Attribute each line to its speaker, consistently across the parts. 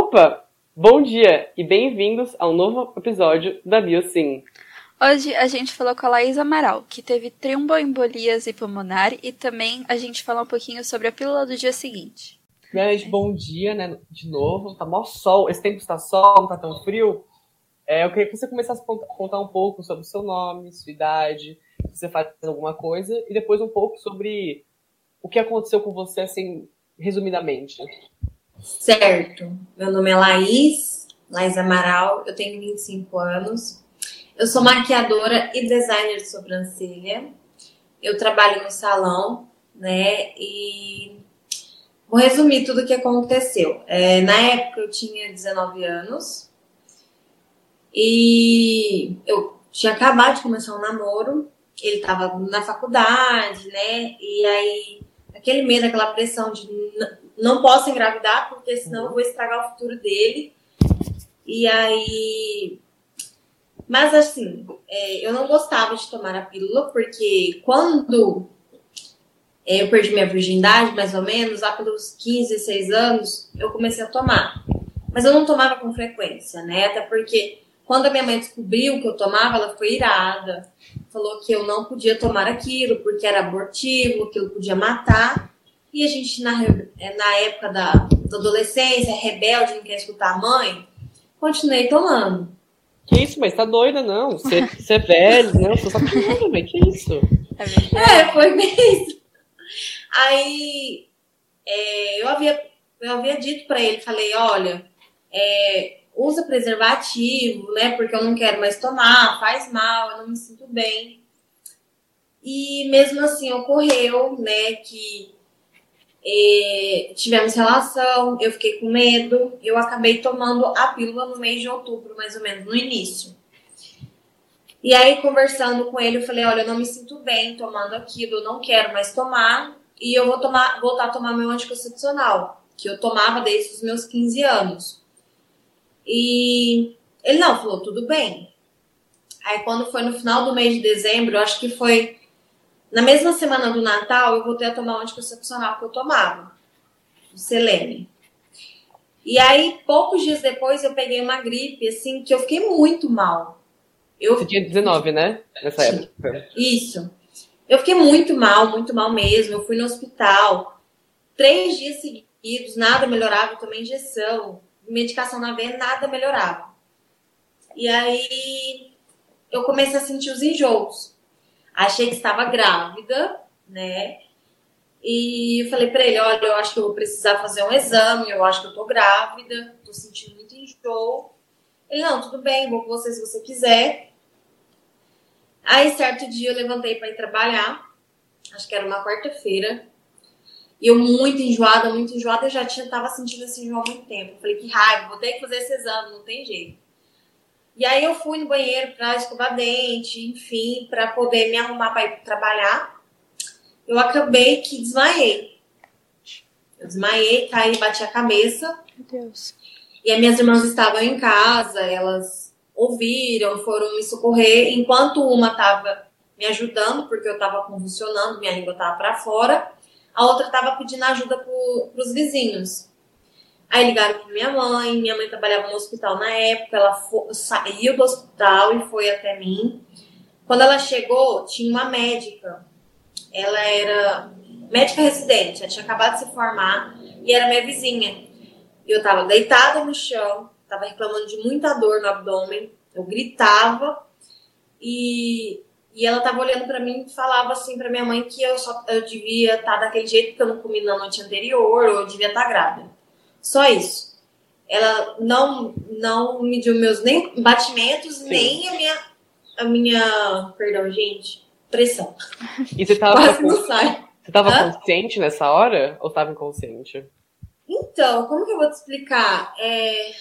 Speaker 1: Opa! Bom dia e bem-vindos ao novo episódio da BioSim.
Speaker 2: Hoje a gente falou com a Laís Amaral, que teve tromboembolismo pulmonar e também a gente falou um pouquinho sobre a pílula do dia seguinte.
Speaker 1: Grande bom dia, né? De novo, tá mó sol, esse tempo está sol, não tá tão frio. É, eu queria que você começasse a contar um pouco sobre o seu nome, sua idade, se você faz alguma coisa, e depois um pouco sobre o que aconteceu com você, assim, resumidamente.
Speaker 3: Certo. Meu nome é Laís, Laís Amaral, eu tenho 25 anos. Eu sou maquiadora e designer de sobrancelha. Eu trabalho no salão, né? E vou resumir tudo o que aconteceu. É, na época eu tinha 19 anos e eu tinha acabado de começar um namoro. Ele estava na faculdade, né? E aí, aquele medo, aquela pressão de não posso engravidar, porque senão eu vou estragar o futuro dele. E aí. Mas assim, é, eu não gostava de tomar a pílula, porque quando é, eu perdi minha virgindade, mais ou menos, lá pelos 15, 16 anos, eu comecei a tomar. Mas eu não tomava com frequência, né? Até porque quando a minha mãe descobriu que eu tomava, ela foi irada. Falou que eu não podia tomar aquilo, porque era abortivo, que eu podia matar. E a gente, na, é, na época da, da adolescência, rebelde, não quer escutar a mãe, continuei tomando.
Speaker 1: Que isso, mas tá doida, não. Você, você é velho, não, você só tomando, velho. Que isso?
Speaker 3: É, é, foi mesmo. Aí é, eu, havia, eu havia dito para ele, falei, olha, é, usa preservativo, né? Porque eu não quero mais tomar, faz mal, eu não me sinto bem. E mesmo assim ocorreu, né, que é, tivemos relação, eu fiquei com medo, eu acabei tomando a pílula no mês de outubro, mais ou menos, no início. E aí, conversando com ele, eu falei: Olha, eu não me sinto bem tomando aquilo, eu não quero mais tomar, e eu vou tomar, voltar a tomar meu anticoncepcional, que eu tomava desde os meus 15 anos. E ele não, falou: Tudo bem. Aí, quando foi no final do mês de dezembro, eu acho que foi na mesma semana do Natal, eu voltei a tomar o anticoncepcional que eu tomava, o Selene. E aí, poucos dias depois, eu peguei uma gripe, assim, que eu fiquei muito mal. Eu...
Speaker 1: Você tinha 19, né? Nessa época.
Speaker 3: Isso. Eu fiquei muito mal, muito mal mesmo. Eu fui no hospital. Três dias seguidos, nada melhorava. Eu tomei injeção, medicação na veia, nada melhorava. E aí, eu comecei a sentir os enjoos. Achei que estava grávida, né? E eu falei para ele: olha, eu acho que eu vou precisar fazer um exame, eu acho que eu tô grávida, tô sentindo muito enjoo. Ele: não, tudo bem, vou com você se você quiser. Aí, certo dia, eu levantei para ir trabalhar, acho que era uma quarta-feira, e eu muito enjoada, muito enjoada, eu já tinha, tava sentindo esse enjoo há muito tempo. Eu falei: que raiva, vou ter que fazer esse exame, não tem jeito. E aí eu fui no banheiro para escovar dente, enfim, para poder me arrumar para ir trabalhar. Eu acabei que desmaiei. Eu desmaiei, caí, bati a cabeça.
Speaker 2: Meu Deus.
Speaker 3: E as minhas irmãs estavam em casa, elas ouviram, foram me socorrer, enquanto uma estava me ajudando, porque eu estava convulsionando, minha língua estava para fora, a outra estava pedindo ajuda para os vizinhos. Aí ligaram para minha mãe, minha mãe trabalhava no hospital na época, ela saiu do hospital e foi até mim. Quando ela chegou, tinha uma médica. Ela era médica residente, ela tinha acabado de se formar e era minha vizinha. Eu estava deitada no chão, estava reclamando de muita dor no abdômen, eu gritava e, e ela estava olhando para mim e falava assim para minha mãe que eu só eu devia estar tá daquele jeito porque eu não comi na noite anterior ou eu devia estar tá grávida. Só isso. Ela não, não mediu meus nem batimentos, Sim. nem a minha, a minha. Perdão, gente. Pressão.
Speaker 1: E você tava, Quase não sai. Você tava consciente nessa hora ou tava inconsciente?
Speaker 3: Então, como que eu vou te explicar? É...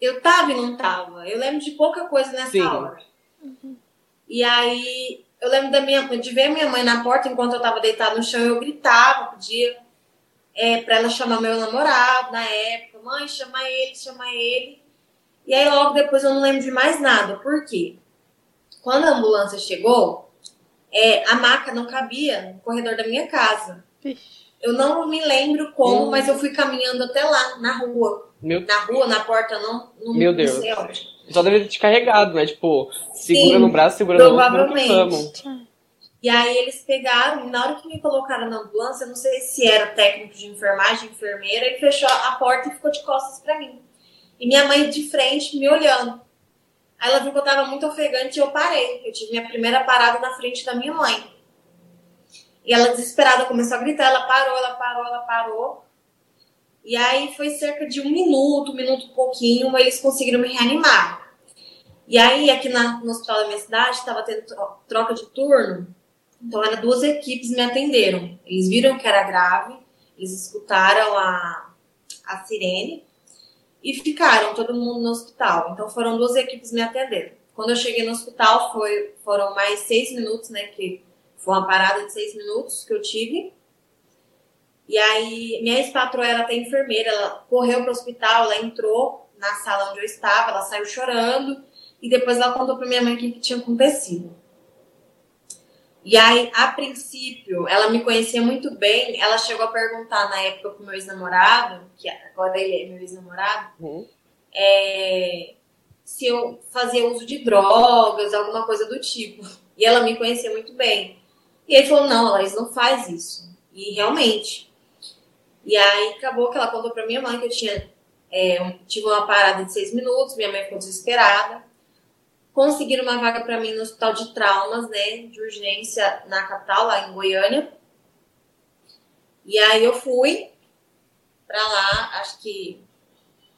Speaker 3: Eu tava e não tava. Eu lembro de pouca coisa nessa Sim. hora. Uhum. E aí, eu lembro da minha, de ver minha mãe na porta enquanto eu tava deitada no chão, eu gritava, pedia é, para ela chamar meu namorado na época. Mãe, chama ele, chama ele. E aí logo depois eu não lembro de mais nada. Por quê? Quando a ambulância chegou, é, a maca não cabia no corredor da minha casa. Eu não me lembro como, hum. mas eu fui caminhando até lá, na rua.
Speaker 1: Meu,
Speaker 3: na rua, na porta, não, não
Speaker 1: Meu Deus.
Speaker 3: onde.
Speaker 1: só deve ter te carregado, né? Tipo, segura
Speaker 3: Sim,
Speaker 1: no braço, segura no outro,
Speaker 3: provavelmente. E aí eles pegaram, na hora que me colocaram na ambulância, eu não sei se era técnico de enfermagem, enfermeira, ele fechou a porta e ficou de costas pra mim. E minha mãe de frente me olhando. Aí ela viu que eu tava muito ofegante e eu parei. Eu tive minha primeira parada na frente da minha mãe. E ela desesperada começou a gritar, ela parou, ela parou, ela parou. E aí foi cerca de um minuto, um minuto e pouquinho, eles conseguiram me reanimar. E aí, aqui na- no hospital da minha cidade, estava tendo tro- troca de turno. Então, eram duas equipes me atenderam. Eles viram que era grave, eles escutaram a, a sirene e ficaram todo mundo no hospital. Então, foram duas equipes me atendendo. Quando eu cheguei no hospital, foi, foram mais seis minutos, né? Que foi uma parada de seis minutos que eu tive. E aí, minha ex-patroa era até enfermeira, ela correu para o hospital, ela entrou na sala onde eu estava, ela saiu chorando e depois ela contou para minha mãe o que, que tinha acontecido. E aí, a princípio, ela me conhecia muito bem, ela chegou a perguntar na época pro meu ex-namorado, que agora ele é meu ex-namorado,
Speaker 1: Uhum.
Speaker 3: é, se eu fazia uso de drogas, alguma coisa do tipo. E ela me conhecia muito bem. E ele falou, não, Laís, não faz isso. E realmente. E aí acabou que ela contou pra minha mãe que eu tinha é, tive uma parada de seis minutos, minha mãe ficou desesperada. Conseguiram uma vaga pra mim no hospital de traumas, né, de urgência na capital, lá em Goiânia. E aí eu fui pra lá, acho que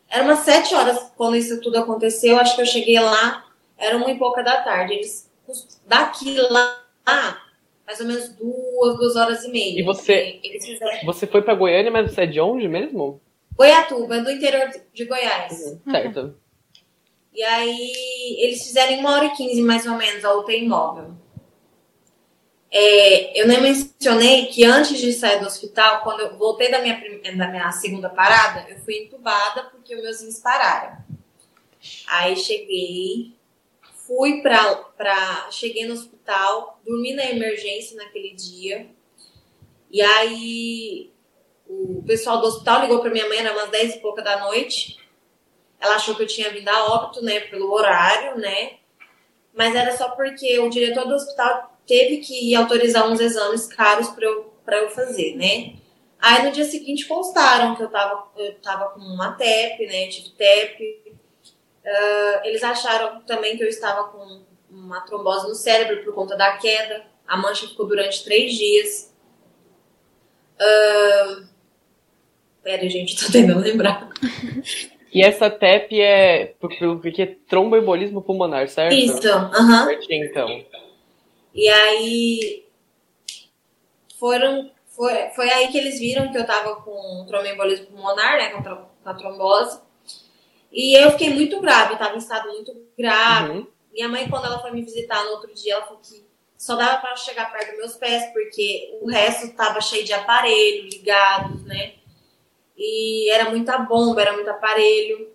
Speaker 3: era umas sete horas quando isso tudo aconteceu. Acho que eu cheguei lá, era uma e pouca da tarde. Eles, daqui lá, mais ou menos duas, duas horas e meia.
Speaker 1: E você-
Speaker 3: fizeram.
Speaker 1: Você foi pra Goiânia, mas você é de onde mesmo?
Speaker 3: Goiatuba, é do interior de Goiás.
Speaker 1: Uhum. Certo.
Speaker 3: E aí, eles fizeram uma hora e quinze, mais ou menos, a UTI móvel. É, eu nem mencionei que antes de sair do hospital, quando eu voltei da minha, prim- da minha segunda parada, eu fui entubada porque os meus rins pararam. Aí cheguei, fui pra, pra. Cheguei no hospital, dormi na emergência naquele dia. E aí o pessoal do hospital ligou pra minha mãe, era umas 10 e pouca da noite. Ela achou que eu tinha vindo a óbito, né, pelo horário, né? Mas era só porque o diretor do hospital teve que autorizar uns exames caros para eu, pra eu fazer, né? Aí no dia seguinte constaram que eu tava, eu tava com uma TEP, né? Tive TEP. Ah, eles acharam também que eu estava com uma trombose no cérebro por conta da queda. A mancha ficou durante três dias. Ah, Pera, gente, tô tentando lembrar.
Speaker 1: E essa TEP é por- pelo que é tromboembolismo pulmonar, certo?
Speaker 3: Isso, aham.
Speaker 1: Certinho, então.
Speaker 3: E aí foram foi, foi aí que eles viram que eu tava com tromboembolismo pulmonar, né, com, com a trombose. E eu fiquei muito grave, eu tava em estado muito grave.
Speaker 1: Uhum.
Speaker 3: Minha mãe, quando ela foi me visitar no outro dia, ela falou que só dava para chegar perto dos meus pés, porque o resto tava cheio de aparelho ligados, né? E era muita bomba, era muito aparelho.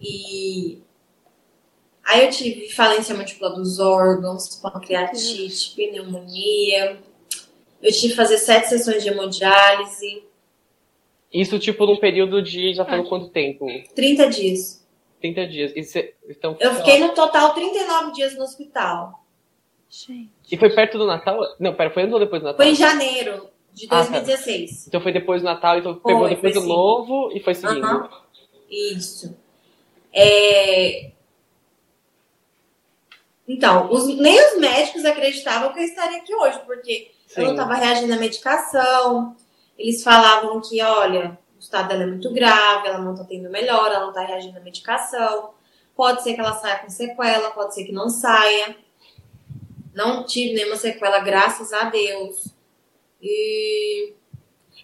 Speaker 3: E aí eu tive falência múltipla dos órgãos, pancreatite, pneumonia. Eu tive que fazer sete sessões de hemodiálise,
Speaker 1: Isso, tipo, num período de. Já falou quanto tempo?
Speaker 3: 30 dias.
Speaker 1: 30 dias. E, você- então,
Speaker 3: Eu fiquei no total 39 dias no hospital.
Speaker 2: Gente.
Speaker 1: e foi perto do Natal? Não, pera, foi antes ou depois do Natal?
Speaker 3: Foi em janeiro de
Speaker 1: Ah, tá.
Speaker 3: 2016.
Speaker 1: Então foi depois do Natal, então pegou
Speaker 3: Foi,
Speaker 1: depois
Speaker 3: foi
Speaker 1: do
Speaker 3: sim.
Speaker 1: novo e foi seguindo.
Speaker 3: Isso. É... Então, os- nem os médicos acreditavam que eu estaria aqui hoje, porque eu não
Speaker 1: Sim.
Speaker 3: estava reagindo à medicação. Eles falavam que, olha, o estado dela é muito grave, ela não está tendo melhor, ela não está reagindo à medicação. Pode ser que ela saia com sequela, pode ser que não saia. Não tive nenhuma sequela, graças a Deus. E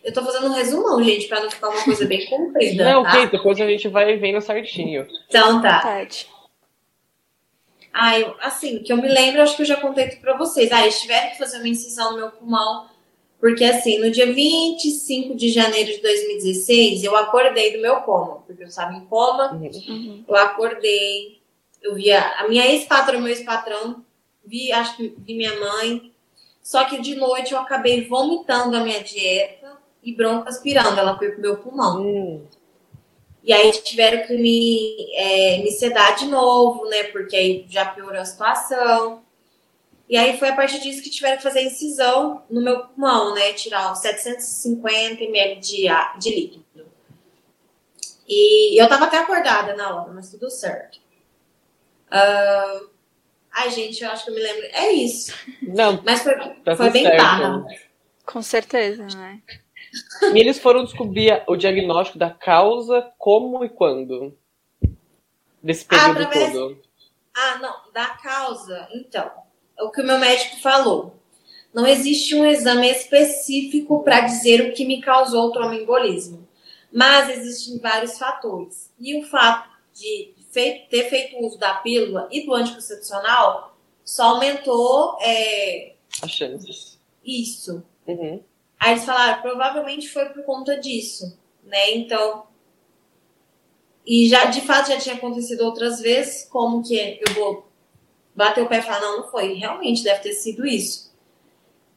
Speaker 3: eu tô fazendo um resumão, gente, pra não ficar uma coisa bem comprida.
Speaker 1: Não,
Speaker 3: tá?
Speaker 1: ok, depois a gente vai vendo certinho.
Speaker 3: Então tá.
Speaker 2: Tarde.
Speaker 3: Ah, eu, assim, que eu me lembro, acho que eu já contei tudo pra vocês. Ah, eles tiveram que fazer uma incisão no meu pulmão, porque assim, no dia 25 de janeiro de 2016, eu acordei do meu coma, porque eu estava em coma,
Speaker 2: Uhum.
Speaker 3: eu acordei, eu via a minha ex-patrão, meu ex-patrão, vi, acho que vi minha mãe, só que de noite eu acabei vomitando a minha dieta e broncoaspirando, ela foi pro meu pulmão.
Speaker 1: Hum,
Speaker 3: E aí tiveram que me, é, me sedar de novo, né? Porque aí já piorou a situação. E aí foi a partir disso que tiveram que fazer incisão no meu pulmão, né? Tirar uns 750 ml de, de líquido. E eu tava até acordada na hora, mas tudo certo. Uh... Ai, gente, eu acho que eu me lembro. É isso.
Speaker 1: Não.
Speaker 3: Mas foi, tá foi bem tarde.
Speaker 2: Com certeza, né?
Speaker 1: E eles foram descobrir o diagnóstico da causa, como e quando? Desse período Através... todo.
Speaker 3: Ah, não, da causa. Então, é o que o meu médico falou. Não existe um exame específico para dizer o que me causou o tromboembolismo, mas existem vários fatores. E o fato de ter feito uso da pílula e do anticoncepcional só aumentou é...
Speaker 1: as chances.
Speaker 3: Isso.
Speaker 1: Uhum.
Speaker 3: Aí eles falaram, provavelmente foi por conta disso, né? Então, e já de fato já tinha acontecido outras vezes, como que eu vou bater o pé e falar, não, não foi, realmente deve ter sido isso.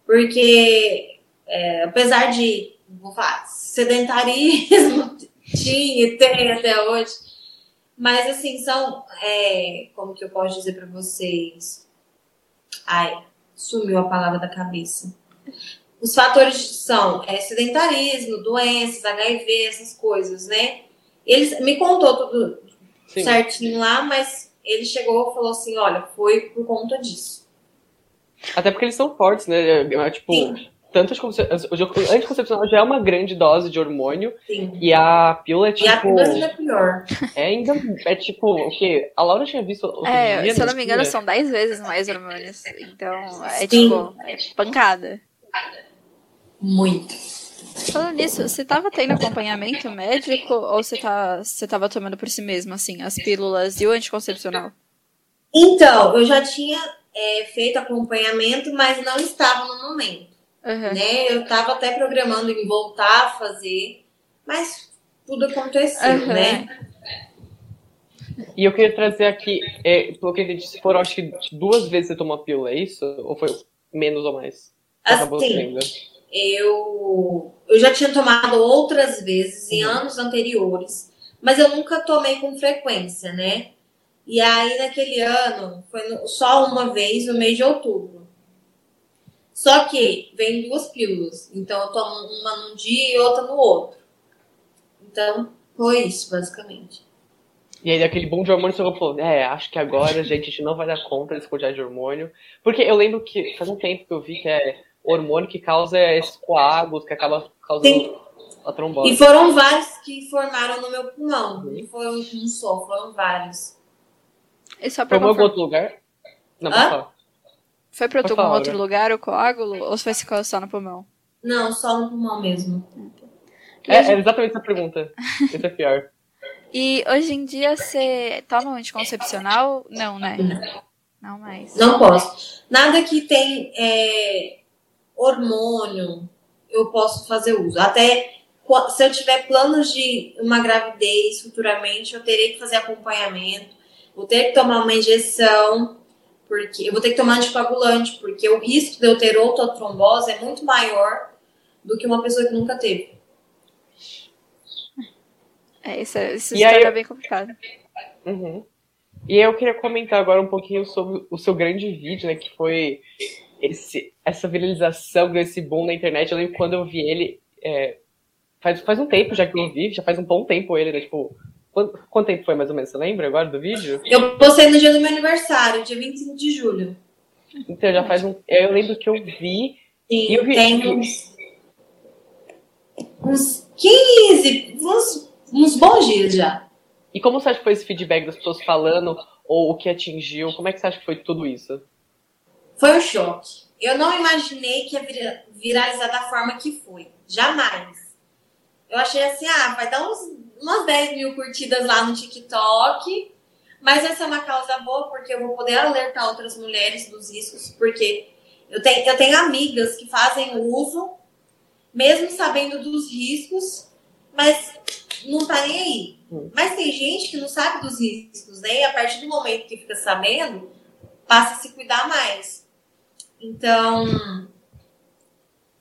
Speaker 3: Porque, é, apesar de, vou falar, sedentarismo tinha e tem até hoje, mas assim, são, é, como que eu posso dizer para vocês? Ai, sumiu a palavra da cabeça. Os fatores são é, sedentarismo, doenças, HIV, essas coisas, né? Ele me contou tudo Sim. certinho lá, mas ele chegou e falou assim: olha, foi por conta disso.
Speaker 1: Até porque eles são fortes, né? É, é, tipo, Sim. Tanto o anticoncepcional já é uma grande dose de hormônio.
Speaker 3: Sim.
Speaker 1: E a pílula é tipo. E a
Speaker 3: tipo pílula ainda é pior.
Speaker 1: É ainda. É tipo, o quê? A Laura tinha visto.
Speaker 2: É, dia, se eu não me engano, são 10 vezes mais hormônios. Então, é Sim. tipo, é pancada.
Speaker 3: Muito.
Speaker 2: Falando nisso, você estava tendo acompanhamento médico ou você, tá, você tava tomando por si mesmo, assim, as pílulas e o anticoncepcional?
Speaker 3: Então, eu já tinha é, feito acompanhamento, mas não estava no momento. Uhum. Né? Eu estava até programando em voltar a fazer, mas tudo aconteceu, uhum. né?
Speaker 1: E eu queria trazer aqui, é, pelo que eu entendi, foram acho que duas vezes você tomou a pílula, é isso? Ou foi menos ou mais?
Speaker 3: Assim, eu, eu já tinha tomado outras vezes em uhum. anos anteriores, mas eu nunca tomei com frequência, né? E aí, naquele ano, foi no, só uma vez no mês de outubro. Só que vem duas pílulas. Então, eu tomo uma num dia e outra no outro. Então, foi isso, basicamente.
Speaker 1: E aí, aquele bom de hormônio, você falou, é, acho que agora, gente, a gente não vai dar conta desse quantidade de hormônio. Porque eu lembro que faz um tempo que eu vi que é hormônio que causa esses coágulos, que acaba causando Sim. a trombose.
Speaker 3: E foram vários que formaram no meu pulmão. Uhum. Não foi um só, foram vários.
Speaker 2: E só pra
Speaker 1: Tomou em outro lugar? Não, pode falar.
Speaker 2: Foi pra algum outro lugar o coágulo? Ou foi só no pulmão?
Speaker 3: Não, só no pulmão mesmo.
Speaker 1: É, é exatamente essa pergunta. Esse é pior.
Speaker 2: E hoje em dia você toma um anticoncepcional? Não, né? Não mais.
Speaker 3: Não posso. Nada que tem é, hormônio, eu posso fazer uso. Até se eu tiver planos de uma gravidez futuramente, eu terei que fazer acompanhamento, vou ter que tomar uma injeção, porque eu vou ter que tomar anticoagulante, porque o risco de eu ter outra trombose é muito maior do que uma pessoa que nunca teve.
Speaker 2: É, isso, é, isso é bem complicado.
Speaker 1: Uhum. E eu queria comentar agora um pouquinho sobre o seu grande vídeo, né, que foi esse, essa viralização desse boom na internet, eu lembro quando eu vi ele. É, faz, faz um tempo já que eu vi, já faz um bom tempo ele, né? Tipo, quanto, quanto tempo foi mais ou menos? Você lembra agora do vídeo?
Speaker 3: Eu postei no dia do meu aniversário, dia 25 de julho.
Speaker 1: Então já faz um. Eu lembro que eu vi.
Speaker 3: Sim,
Speaker 1: eu
Speaker 3: vi, tem uns, uns 15, uns, uns bons dias já.
Speaker 1: E como você acha que foi esse feedback das pessoas falando, ou o que atingiu? Como é que você acha que foi tudo isso?
Speaker 3: Foi um choque. Eu não imaginei que ia viralizar da forma que foi. Jamais. Eu achei assim, ah, vai dar uns, umas 10 mil curtidas lá no TikTok. Mas essa é uma causa boa, porque eu vou poder alertar outras mulheres dos riscos, porque eu tenho, eu tenho amigas que fazem uso, mesmo sabendo dos riscos, mas não tá nem aí. Mas tem gente que não sabe dos riscos, né? E a partir do momento que fica sabendo, passa a se cuidar mais. Então,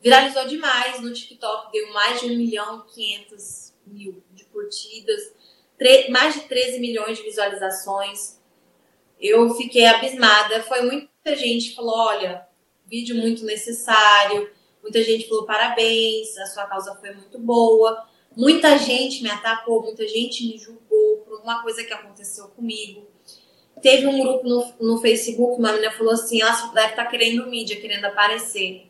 Speaker 3: viralizou demais no TikTok, deu mais de 1 milhão e 500 mil de curtidas. mais de 13 milhões de visualizações. Eu fiquei abismada. Foi muita gente falou: olha, vídeo muito necessário. Muita gente falou parabéns, a sua causa foi muito boa. Muita gente me atacou, muita gente me julgou por uma coisa que aconteceu comigo. Teve um grupo no, no Facebook, uma menina falou assim: ela deve estar tá querendo mídia, querendo aparecer.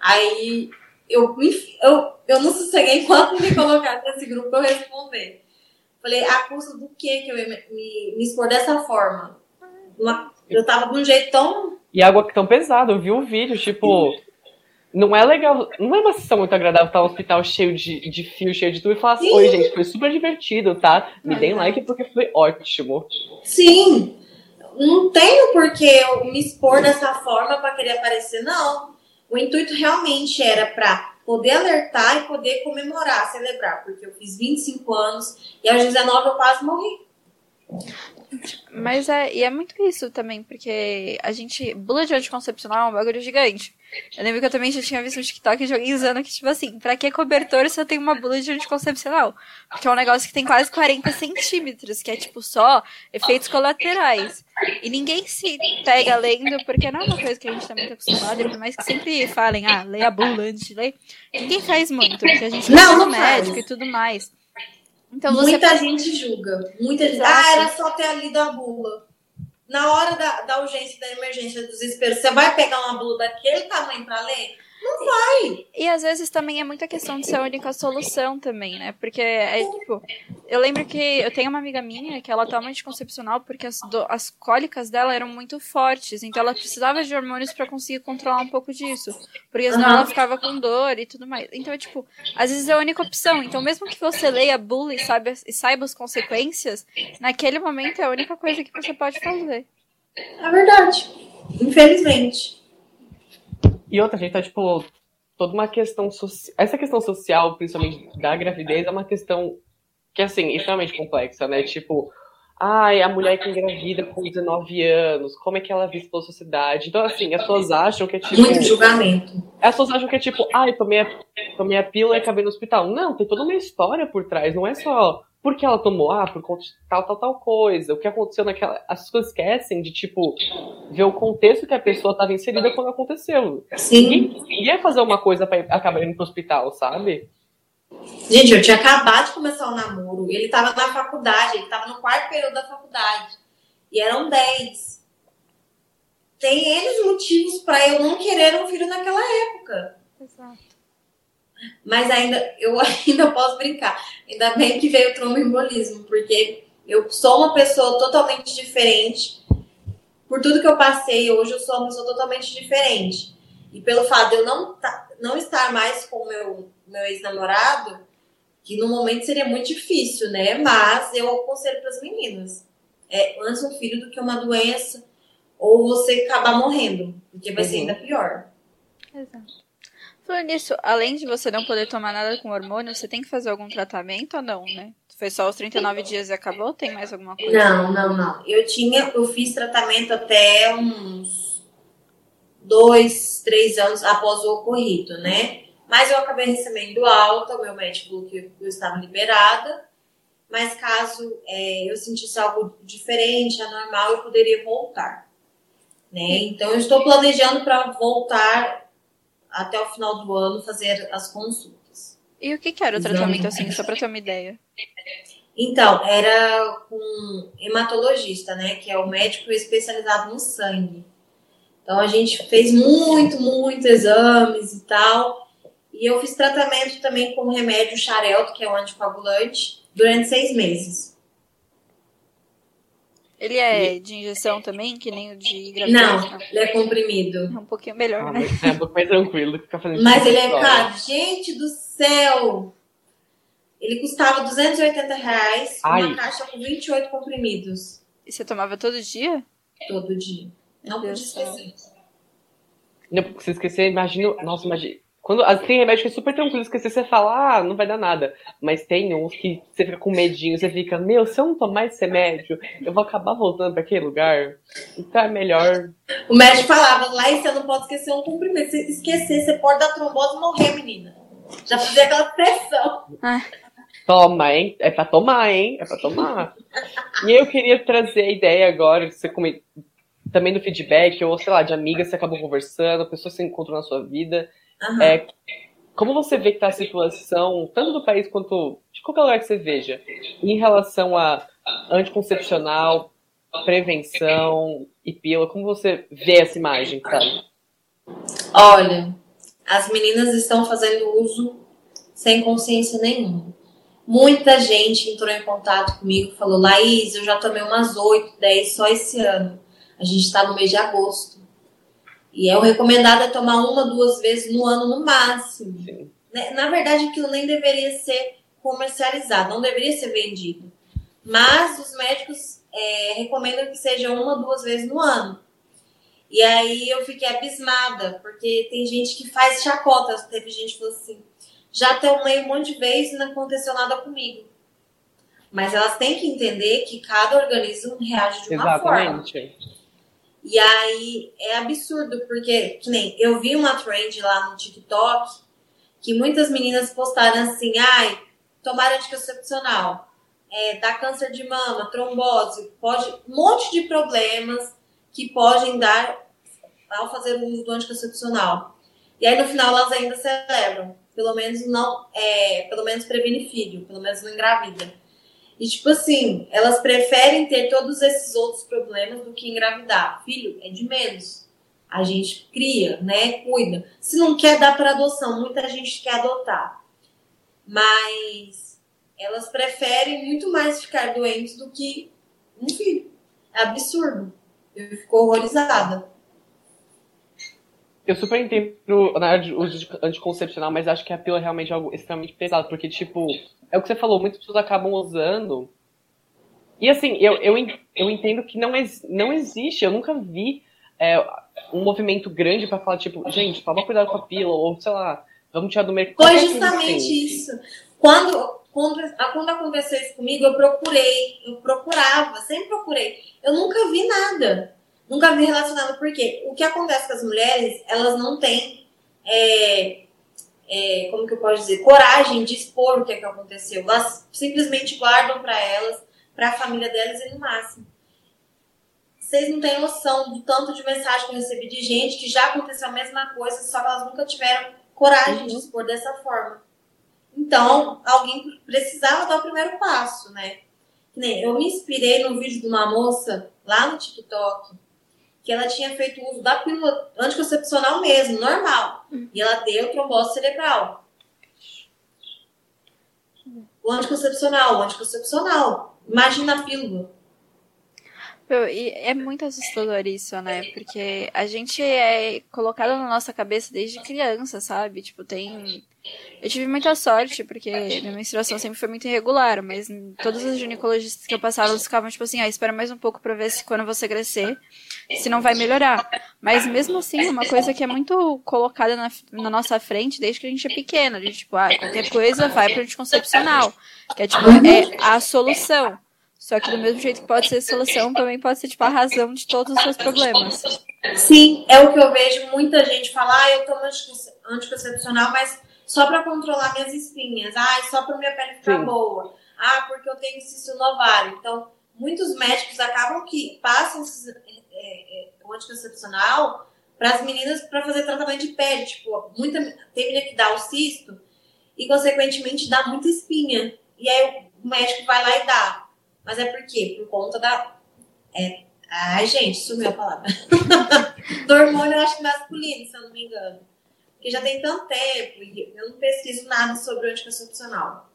Speaker 3: Aí eu, eu, eu não sosseguei enquanto me colocar nesse grupo eu responder. Falei, a custa do que que eu ia me, me expor dessa forma? Uma, eu tava de um jeito tão.
Speaker 1: E água tão pesada, eu vi o vídeo, tipo. Não é legal, não é uma sessão muito agradável estar no hospital cheio de, de fio, cheio de tudo e falar assim, oi gente, foi super divertido, tá? Me deem like porque foi ótimo.
Speaker 3: Sim, não tenho por que eu me expor dessa forma para querer aparecer, não. O intuito realmente era para poder alertar e poder comemorar, celebrar, porque eu fiz 25 anos e aos 19 eu quase morri.
Speaker 2: Mas é, e é muito isso também, porque a gente. Bula de anticoncepcional é um bagulho gigante. Eu lembro que eu também já tinha visto um TikTok de alguém usando que, tipo assim, pra que cobertor se eu tenho uma bula de anticoncepcional? Porque é um negócio que tem quase 40 centímetros, que é tipo só efeitos colaterais. E ninguém se pega lendo, porque não é uma coisa que a gente tá muito acostumado, por mais que sempre falem, ah, leia a bula antes de ler. Ninguém faz muito, porque a gente
Speaker 3: não, no
Speaker 2: médico faz. e tudo mais.
Speaker 3: Então, muita gente julga. Muita gente. Ah, era só ter lido a bula. Na hora da, da urgência, da emergência, do desespero, você vai pegar uma bula daquele tamanho para ler? Não vai.
Speaker 2: E às vezes também é muita questão de ser a única solução também, né? Porque é tipo, eu lembro que eu tenho uma amiga minha que ela toma anticoncepcional porque as, do, as cólicas dela eram muito fortes, então ela precisava de hormônios para conseguir controlar um pouco disso, porque senão uhum. ela ficava com dor e tudo mais. Então é tipo, às vezes é a única opção. Então mesmo que você leia a bula e saiba, e saiba as consequências, naquele momento é a única coisa que você pode fazer.
Speaker 3: É verdade. Infelizmente.
Speaker 1: E outra, gente tá, tipo, toda uma questão social. Essa questão social, principalmente da gravidez, é uma questão que, assim, extremamente complexa, né? Tipo, ai, a mulher que engravida com 19 anos, como é que ela é vista pela sociedade? Então, assim, as pessoas acham que é tipo.
Speaker 3: Muito julgamento.
Speaker 1: As pessoas acham que é tipo, ai, tomei a, tomei a pílula e acabei no hospital. Não, tem toda uma história por trás, não é só porque ela tomou, ah, por conta de tal, tal, tal coisa, o que aconteceu naquela. As pessoas esquecem de, tipo, ver o contexto que a pessoa estava inserida quando aconteceu.
Speaker 3: Sim.
Speaker 1: Ninguém ia fazer uma coisa para acabar indo pro hospital, sabe?
Speaker 3: Gente, eu tinha acabado de começar o namoro, ele estava na faculdade, ele estava no quarto período da faculdade, e eram 10. Tem eles motivos para eu não querer um filho naquela época.
Speaker 2: Exato.
Speaker 3: Mas ainda, eu ainda posso brincar. Ainda bem que veio o tromboembolismo, porque eu sou uma pessoa totalmente diferente. Por tudo que eu passei, hoje eu sou uma pessoa totalmente diferente. E pelo fato de eu não, não estar mais com o meu, meu ex-namorado, que no momento seria muito difícil, né? Mas eu aconselho para as meninas. É, antes um filho do que uma doença ou você acabar morrendo, porque vai uhum. ser ainda pior.
Speaker 2: Exato. Falando nisso, além de você não poder tomar nada com hormônio, você tem que fazer algum tratamento ou não, né? Foi só os 39 dias e acabou? Tem mais alguma coisa?
Speaker 3: Não, não, não. Eu tinha, eu fiz tratamento até uns dois, três anos após o ocorrido, né? Mas eu acabei recebendo alta, o meu médico falou que eu estava liberada. Mas caso é, eu sentisse algo diferente, anormal, eu poderia voltar. Né? Então, eu estou planejando para voltar até o final do ano fazer as consultas.
Speaker 2: E o que, que era o tratamento assim, só para ter uma ideia?
Speaker 3: Então, era com hematologista, né, que é o médico especializado no sangue. Então a gente fez muito, muito exames e tal. E eu fiz tratamento também com o remédio Xarelto, que é o anticoagulante, durante seis meses.
Speaker 2: Ele é de injeção também, que nem o de
Speaker 3: gravidez? Não, não, ele é comprimido.
Speaker 2: É um pouquinho melhor, ah,
Speaker 1: né? É um pouco mais tranquilo ficar fazendo
Speaker 3: Mas ele é caro. Gente do céu! Ele custava 280 reais, Ai. uma caixa com 28 comprimidos.
Speaker 2: E você tomava todo dia?
Speaker 3: Todo dia. Não podia esquecer.
Speaker 1: Não, porque você esquecer, imagina. Nossa, imagina. Quando, tem remédio que é super tranquilo esquecer, você fala, ah, não vai dar nada. Mas tem uns que você fica com medinho, você fica, meu, se eu não tomar esse remédio, eu vou acabar voltando para aquele lugar. Então é melhor.
Speaker 3: O médico falava, lá você não pode esquecer um cumprimento. Se esquecer, você pode dar trombose e morrer, menina. Já fazia aquela pressão.
Speaker 2: Ah,
Speaker 1: Toma, hein? É pra tomar, hein? É pra tomar. e eu queria trazer a ideia agora, você come... também do feedback, ou sei lá, de amigas que você acabou conversando, pessoas que você encontrou na sua vida. Uhum. É, como você vê que tá a situação, tanto do país quanto de qualquer lugar que você veja, em relação a anticoncepcional, prevenção e pílula, como você vê essa imagem, sabe?
Speaker 3: Olha, as meninas estão fazendo uso sem consciência nenhuma. Muita gente entrou em contato comigo, falou: Laís, eu já tomei umas 8, 10 só esse ano. A gente está no mês de agosto. E é o recomendado é tomar uma, duas vezes no ano no máximo. Sim. Né, na verdade, aquilo nem deveria ser comercializado, não deveria ser vendido. Mas os médicos é, recomendam que seja uma, duas vezes no ano. E aí eu fiquei abismada, porque tem gente que faz chacota. Teve gente que falou assim: já tomei um monte de vezes e não aconteceu nada comigo. Mas elas têm que entender que cada organismo reage de uma Exatamente. forma. E aí é absurdo, porque, que nem eu vi uma trend lá no TikTok que muitas meninas postaram assim: ai, tomar anticoncepcional, é, dá câncer de mama, trombose, pode. um monte de problemas que podem dar ao fazer o uso do anticoncepcional. E aí no final elas ainda celebram, pelo menos não, é, pelo menos previne filho, pelo menos não engravida. E tipo assim, elas preferem ter todos esses outros problemas do que engravidar. Filho é de menos. A gente cria, né? Cuida. Se não quer dar para adoção, muita gente quer adotar. Mas elas preferem muito mais ficar doentes do que um filho. É absurdo. Eu fico horrorizada.
Speaker 1: Eu super entendo na área de uso anticoncepcional, mas acho que a pílula é realmente algo extremamente pesado, porque, tipo, é o que você falou, muitas pessoas acabam usando. E assim, eu, eu, eu entendo que não, ex, não existe, eu nunca vi é, um movimento grande para falar, tipo, gente, toma cuidado com a pílula, ou sei lá, vamos tirar do mercado.
Speaker 3: Foi justamente isso. Quando, quando, quando aconteceu isso comigo, eu procurei, eu procurava, sempre procurei. Eu nunca vi nada. Nunca vi relacionado, porque o que acontece com as mulheres, elas não têm, é, é, como que eu posso dizer, coragem de expor o que, é que aconteceu. Elas simplesmente guardam para elas, para a família delas e no máximo. Vocês não têm noção do tanto de mensagem que eu recebi de gente que já aconteceu a mesma coisa, só que elas nunca tiveram coragem uhum. de expor dessa forma. Então, alguém precisava dar o primeiro passo, né? Eu me inspirei no vídeo de uma moça lá no TikTok que ela tinha feito uso da pílula anticoncepcional mesmo, normal. Uhum. E ela deu trombose cerebral. O anticoncepcional, o anticoncepcional. Imagina a pílula.
Speaker 2: E é muito assustador isso, né? Porque a gente é colocado na nossa cabeça desde criança, sabe? Tipo, tem. Eu tive muita sorte, porque minha menstruação sempre foi muito irregular, mas todas as ginecologistas que eu passava, elas ficavam tipo assim, ah, espera mais um pouco pra ver se quando você crescer, se não vai melhorar. Mas mesmo assim, é uma coisa que é muito colocada na, na nossa frente desde que a gente é pequena. A gente, tipo, ah, qualquer coisa vai pro anticoncepcional. Que é tipo, é a solução. Só que do mesmo jeito que pode ser solução, também pode ser tipo a razão de todos os seus problemas.
Speaker 3: Sim, é o que eu vejo muita gente falar, ah, eu tomo anticoncepcional, mas só para controlar minhas espinhas. Ah, só para minha pele ficar Sim. boa. Ah, porque eu tenho cisto no ovário. Então, muitos médicos acabam que passam é, é, o anticoncepcional para as meninas para fazer tratamento de pele. Tipo, muita, tem menina que dá o cisto e, consequentemente, dá muita espinha. E aí o médico vai lá e dá. Mas é por quê? Por conta da. É... Ai, gente, sumiu a palavra. do hormônio, eu acho masculino, se eu não me engano. Porque já tem tanto tempo e eu não pesquiso nada sobre o anticoncepcional.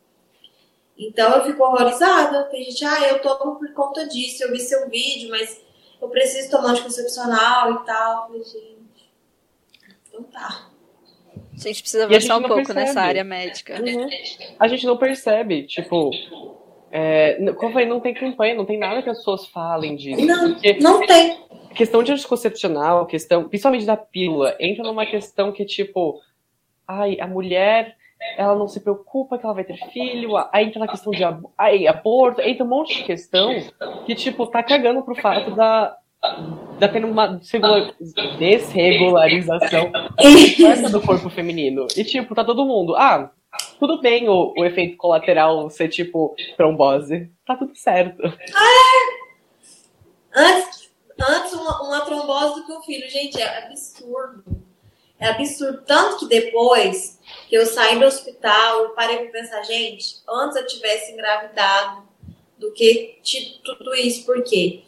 Speaker 3: Então eu fico horrorizada. Tem gente, ah, eu tomo por conta disso, eu vi seu vídeo, mas eu preciso tomar anticoncepcional e tal. Eu falei, gente. Então tá.
Speaker 2: A gente precisa avançar um pouco percebe. nessa área médica.
Speaker 1: Uhum. A gente não percebe, tipo, é, como eu falei, não tem campanha, não tem nada que as pessoas falem disso.
Speaker 3: Não, não tem.
Speaker 1: Questão de anticoncepcional, questão, principalmente da pílula, entra numa questão que, tipo, ai, a mulher, ela não se preocupa que ela vai ter filho, aí entra na questão de ai, aborto, entra um monte de questão que, tipo, tá cagando pro fato da, da tendo uma desregularização do corpo feminino. E, tipo, tá todo mundo, ah, tudo bem o, o efeito colateral ser tipo trombose. Tá tudo certo.
Speaker 3: Antes, antes uma, uma trombose do que um filho. Gente, é absurdo. É absurdo. Tanto que depois que eu saí do hospital, eu parei pra pensar, gente, antes eu tivesse engravidado do que tudo isso. Por quê?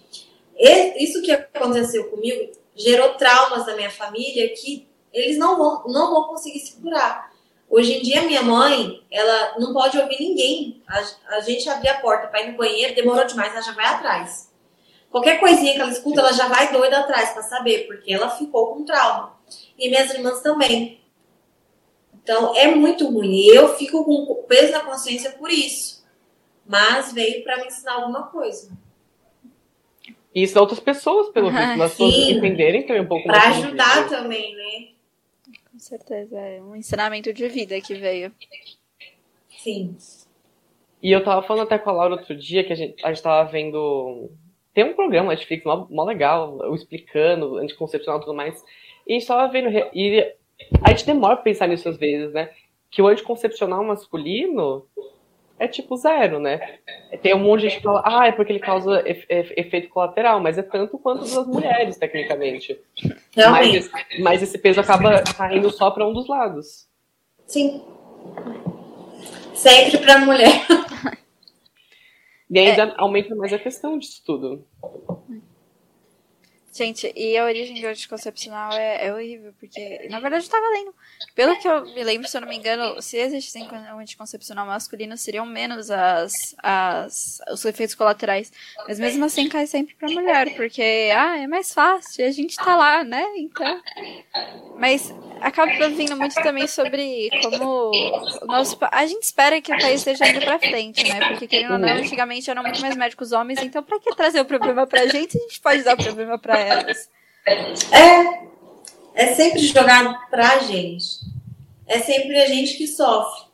Speaker 3: Isso que aconteceu comigo gerou traumas na minha família que eles não vão, não vão conseguir se curar. Hoje em dia, minha mãe, ela não pode ouvir ninguém. A, a gente abrir a porta para ir no banheiro, demorou demais, ela já vai atrás. Qualquer coisinha que ela escuta, ela já vai doida atrás para saber, porque ela ficou com trauma. E minhas irmãs também. Então, é muito ruim. Eu fico com peso na consciência por isso. Mas veio para me ensinar alguma coisa.
Speaker 1: E isso outras pessoas, pelo visto, as pessoas entenderem também um pouco
Speaker 3: Para ajudar também, né?
Speaker 2: Com certeza, é um ensinamento de vida que veio.
Speaker 3: Sim.
Speaker 1: E eu tava falando até com a Laura outro dia que a gente, a gente tava vendo. Tem um programa Netflix mó, mó legal, eu explicando, anticoncepcional e tudo mais. E a gente tava vendo. E a gente demora pra pensar nisso às vezes, né? Que o anticoncepcional masculino é tipo zero, né? Tem um monte de gente que fala, ah, é porque ele causa efeito colateral, mas é tanto quanto das mulheres, tecnicamente.
Speaker 3: Realmente.
Speaker 1: Mas, mas esse peso acaba caindo só para um dos lados.
Speaker 3: Sim. Sempre para mulher.
Speaker 1: E ainda é. aumenta mais a questão disso tudo.
Speaker 2: Gente, e a origem do anticoncepcional é, é horrível, porque, na verdade, tá valendo. Pelo que eu me lembro, se eu não me engano, se existissem um anticoncepcional masculino, seriam menos as, as, os efeitos colaterais. Mas mesmo assim cai sempre pra mulher, porque, ah, é mais fácil, a gente tá lá, né? Então. Mas acaba vindo muito também sobre como nosso, a gente espera que o país esteja indo pra frente, né? Porque, querendo ou não, antigamente eram muito mais médicos homens, então pra que trazer o problema pra gente se a gente pode dar o problema pra elas?
Speaker 3: É, é sempre jogado pra gente. É sempre a gente que sofre.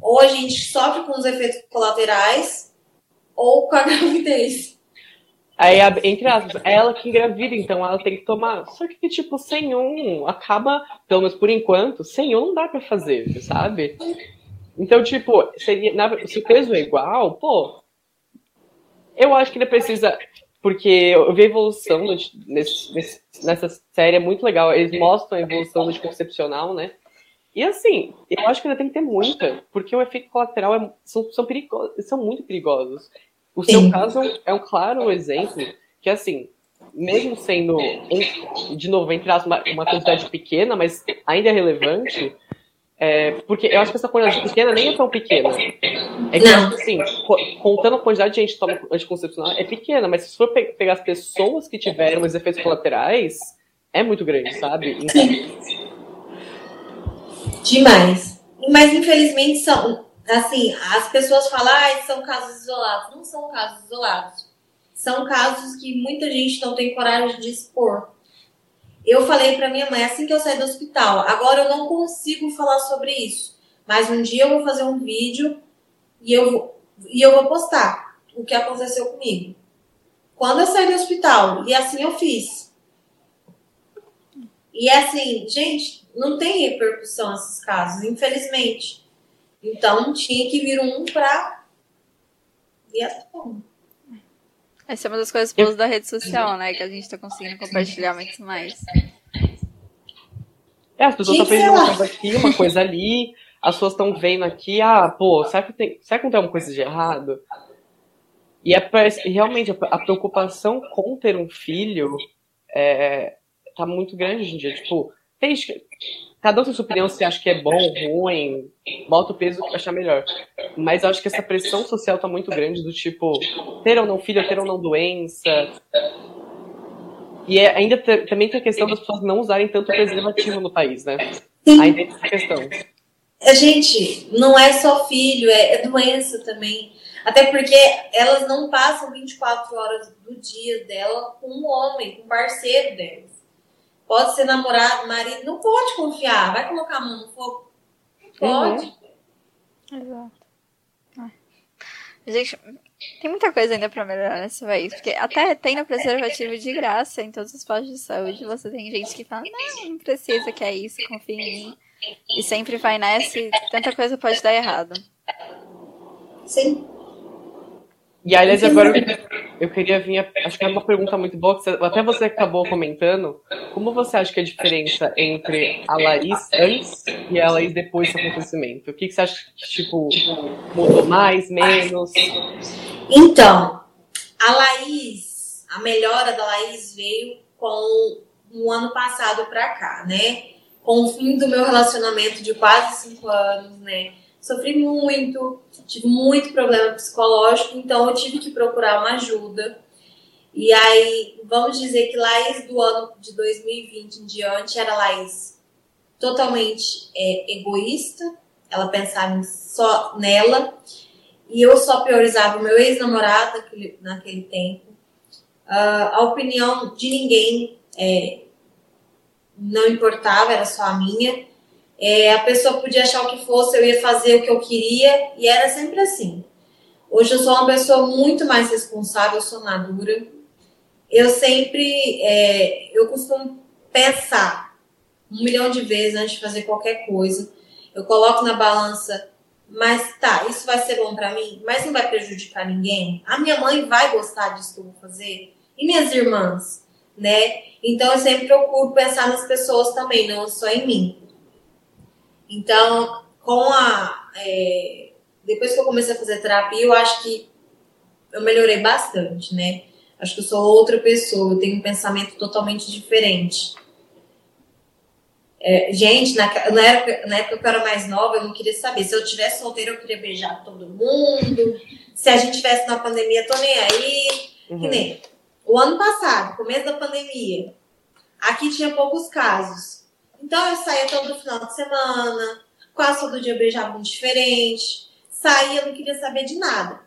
Speaker 3: Ou a gente sofre com os efeitos colaterais, ou com a gravidez.
Speaker 1: Aí, entre aspas, é ela que engravida, então ela tem que tomar. Só que, tipo, sem um, acaba, pelo menos por enquanto, sem um não dá pra fazer, sabe? Então, tipo, seria, na, se o peso é igual, pô, eu acho que ele precisa. Porque eu vi a evolução do, nesse, nesse, nessa série, é muito legal. Eles mostram a evolução do anticoncepcional, né? E assim, eu acho que ainda tem que ter muita, porque o efeito colateral é, são, são, perigosos, são muito perigosos. O Sim. seu caso é um claro exemplo que, assim, mesmo sendo, de novo, entre as uma, uma quantidade pequena, mas ainda é relevante, é, porque eu acho que essa quantidade pequena nem é tão pequena. É que, Não. assim, contando a quantidade de gente que toma anticoncepcional, é pequena, mas se for pe pegar as pessoas que tiveram os efeitos colaterais, é muito grande, sabe? Então...
Speaker 3: Demais. Mas, infelizmente, são, assim, as pessoas falam, ah, são casos isolados. Não são casos isolados. São casos que muita gente não tem coragem de expor. Eu falei para minha mãe assim que eu saí do hospital, agora eu não consigo falar sobre isso, mas um dia eu vou fazer um vídeo e eu, e eu vou postar o que aconteceu comigo. Quando eu saí do hospital, e assim eu fiz. E assim, gente, não tem repercussão esses casos, infelizmente. Então tinha que vir um para ver a.
Speaker 2: Essa é uma das coisas boas da rede social, né? Que a gente tá conseguindo compartilhar muito mais.
Speaker 1: É, as pessoas estão fazendo uma coisa aqui, uma coisa ali, as pessoas estão vendo aqui, ah, pô, será que, tem, será que não tem alguma coisa de errado? E é, realmente a preocupação com ter um filho é, tá muito grande hoje em dia. Tipo, tem, Cada um tem sua opinião se acha que é bom, ruim, bota o peso que achar melhor. Mas eu acho que essa pressão social tá muito grande do tipo, ter ou não filho, ter ou não doença. E é, ainda também tem a questão das pessoas não usarem tanto preservativo no país, né? Sim. Ainda tem essa questão.
Speaker 3: Gente, não é só filho, é, é doença também. Até porque elas não passam 24 horas do dia dela com um homem, com um parceiro delas. Pode ser namorado, marido, não pode confiar. Vai colocar a mão no fogo? Pode.
Speaker 2: Uhum. Exato. Gente, tem muita coisa ainda pra melhorar nesse país. Porque até tendo preservativo de graça em todos os postos de saúde, você tem gente que fala, não, não precisa que é isso, confia em mim. e sempre vai nessa e tanta coisa pode dar errado.
Speaker 3: Sim.
Speaker 1: E aliás, agora eu queria vir. Acho que é uma pergunta muito boa, que até você acabou comentando. Como você acha que é a diferença entre a Laís antes e a Laís depois desse acontecimento? O que, que você acha que tipo, mudou mais, menos?
Speaker 3: Então, a Laís, a melhora da Laís veio com um ano passado para cá, né? Com o fim do meu relacionamento de quase cinco anos, né? Sofri muito, tive muito problema psicológico, então eu tive que procurar uma ajuda. E aí, vamos dizer que Laís do ano de 2020 em diante era Laís totalmente é, egoísta, ela pensava só nela, e eu só priorizava o meu ex-namorado naquele, naquele tempo. Uh, a opinião de ninguém é, não importava, era só a minha. É, a pessoa podia achar o que fosse, eu ia fazer o que eu queria, e era sempre assim. Hoje eu sou uma pessoa muito mais responsável, sou madura. Eu sempre, é, eu costumo pensar um milhão de vezes antes de fazer qualquer coisa. Eu coloco na balança, mas tá, isso vai ser bom para mim, mas não vai prejudicar ninguém. A minha mãe vai gostar disso que eu vou fazer e minhas irmãs, né? Então eu sempre procuro pensar nas pessoas também, não só em mim. Então, com a. É, depois que eu comecei a fazer terapia, eu acho que eu melhorei bastante, né? Acho que eu sou outra pessoa, eu tenho um pensamento totalmente diferente. É, gente, na, na, época, na época que eu era mais nova, eu não queria saber. Se eu tivesse solteiro, eu queria beijar todo mundo. Se a gente tivesse na pandemia, tô nem aí. Uhum. Que nem o ano passado, começo da pandemia, aqui tinha poucos casos. Então eu saía todo final de semana, quase todo dia eu beijava um diferente, saía, não queria saber de nada.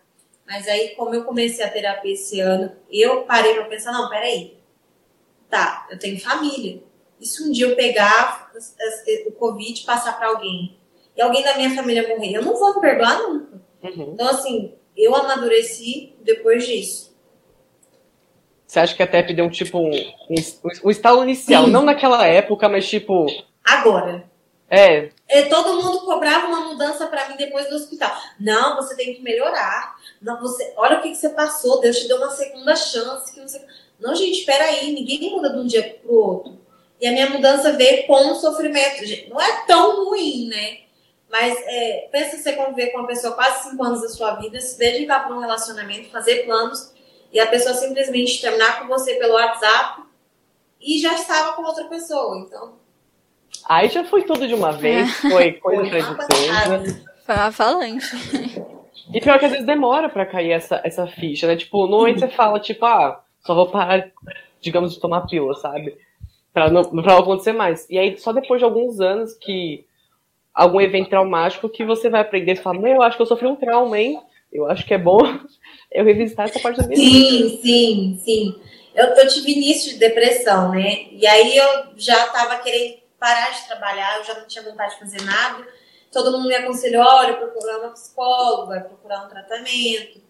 Speaker 3: Mas aí, como eu comecei a terapia esse ano, eu parei pra pensar, não, peraí. Tá, eu tenho família. E se um dia eu pegar o Covid e passar para alguém, e alguém da minha família morrer, eu não vou me perdoar nunca. Uhum. Então, assim, eu amadureci depois disso.
Speaker 1: Você acha que a TEP deu um tipo um, um, estalo inicial, Sim. não naquela época, mas tipo.
Speaker 3: Agora.
Speaker 1: É.
Speaker 3: E todo mundo cobrava uma mudança para mim depois do hospital. Não, você tem que melhorar. Não, você, olha o que, que você passou, Deus te deu uma segunda chance. Que você... Não, gente, espera aí, ninguém muda de um dia pro outro. E a minha mudança veio com o sofrimento. Não é tão ruim, né? Mas é, pensa você conviver com uma pessoa quase cinco anos da sua vida, se dedicar para um relacionamento, fazer planos e a pessoa simplesmente terminar com você pelo WhatsApp e já estava com outra pessoa. Então.
Speaker 1: Aí já foi tudo de uma vez, foi coisa atrás de coisa.
Speaker 2: Foi uma falante.
Speaker 1: E pior que às vezes demora pra cair essa, essa ficha, né? Tipo, no momento você fala, tipo, ah, só vou parar, digamos, de tomar pílula, sabe? Pra não, pra não acontecer mais. E aí, só depois de alguns anos que algum evento traumático que você vai aprender e falar, meu, eu acho que eu sofri um trauma, hein? Eu acho que é bom eu revisitar essa parte da minha
Speaker 3: vida. Sim, sim, sim. Eu, eu tive início de depressão, né? E aí eu já estava querendo parar de trabalhar, eu já não tinha vontade de fazer nada. Todo mundo me aconselhou, olha, procurar uma psicóloga, vai procurar um tratamento.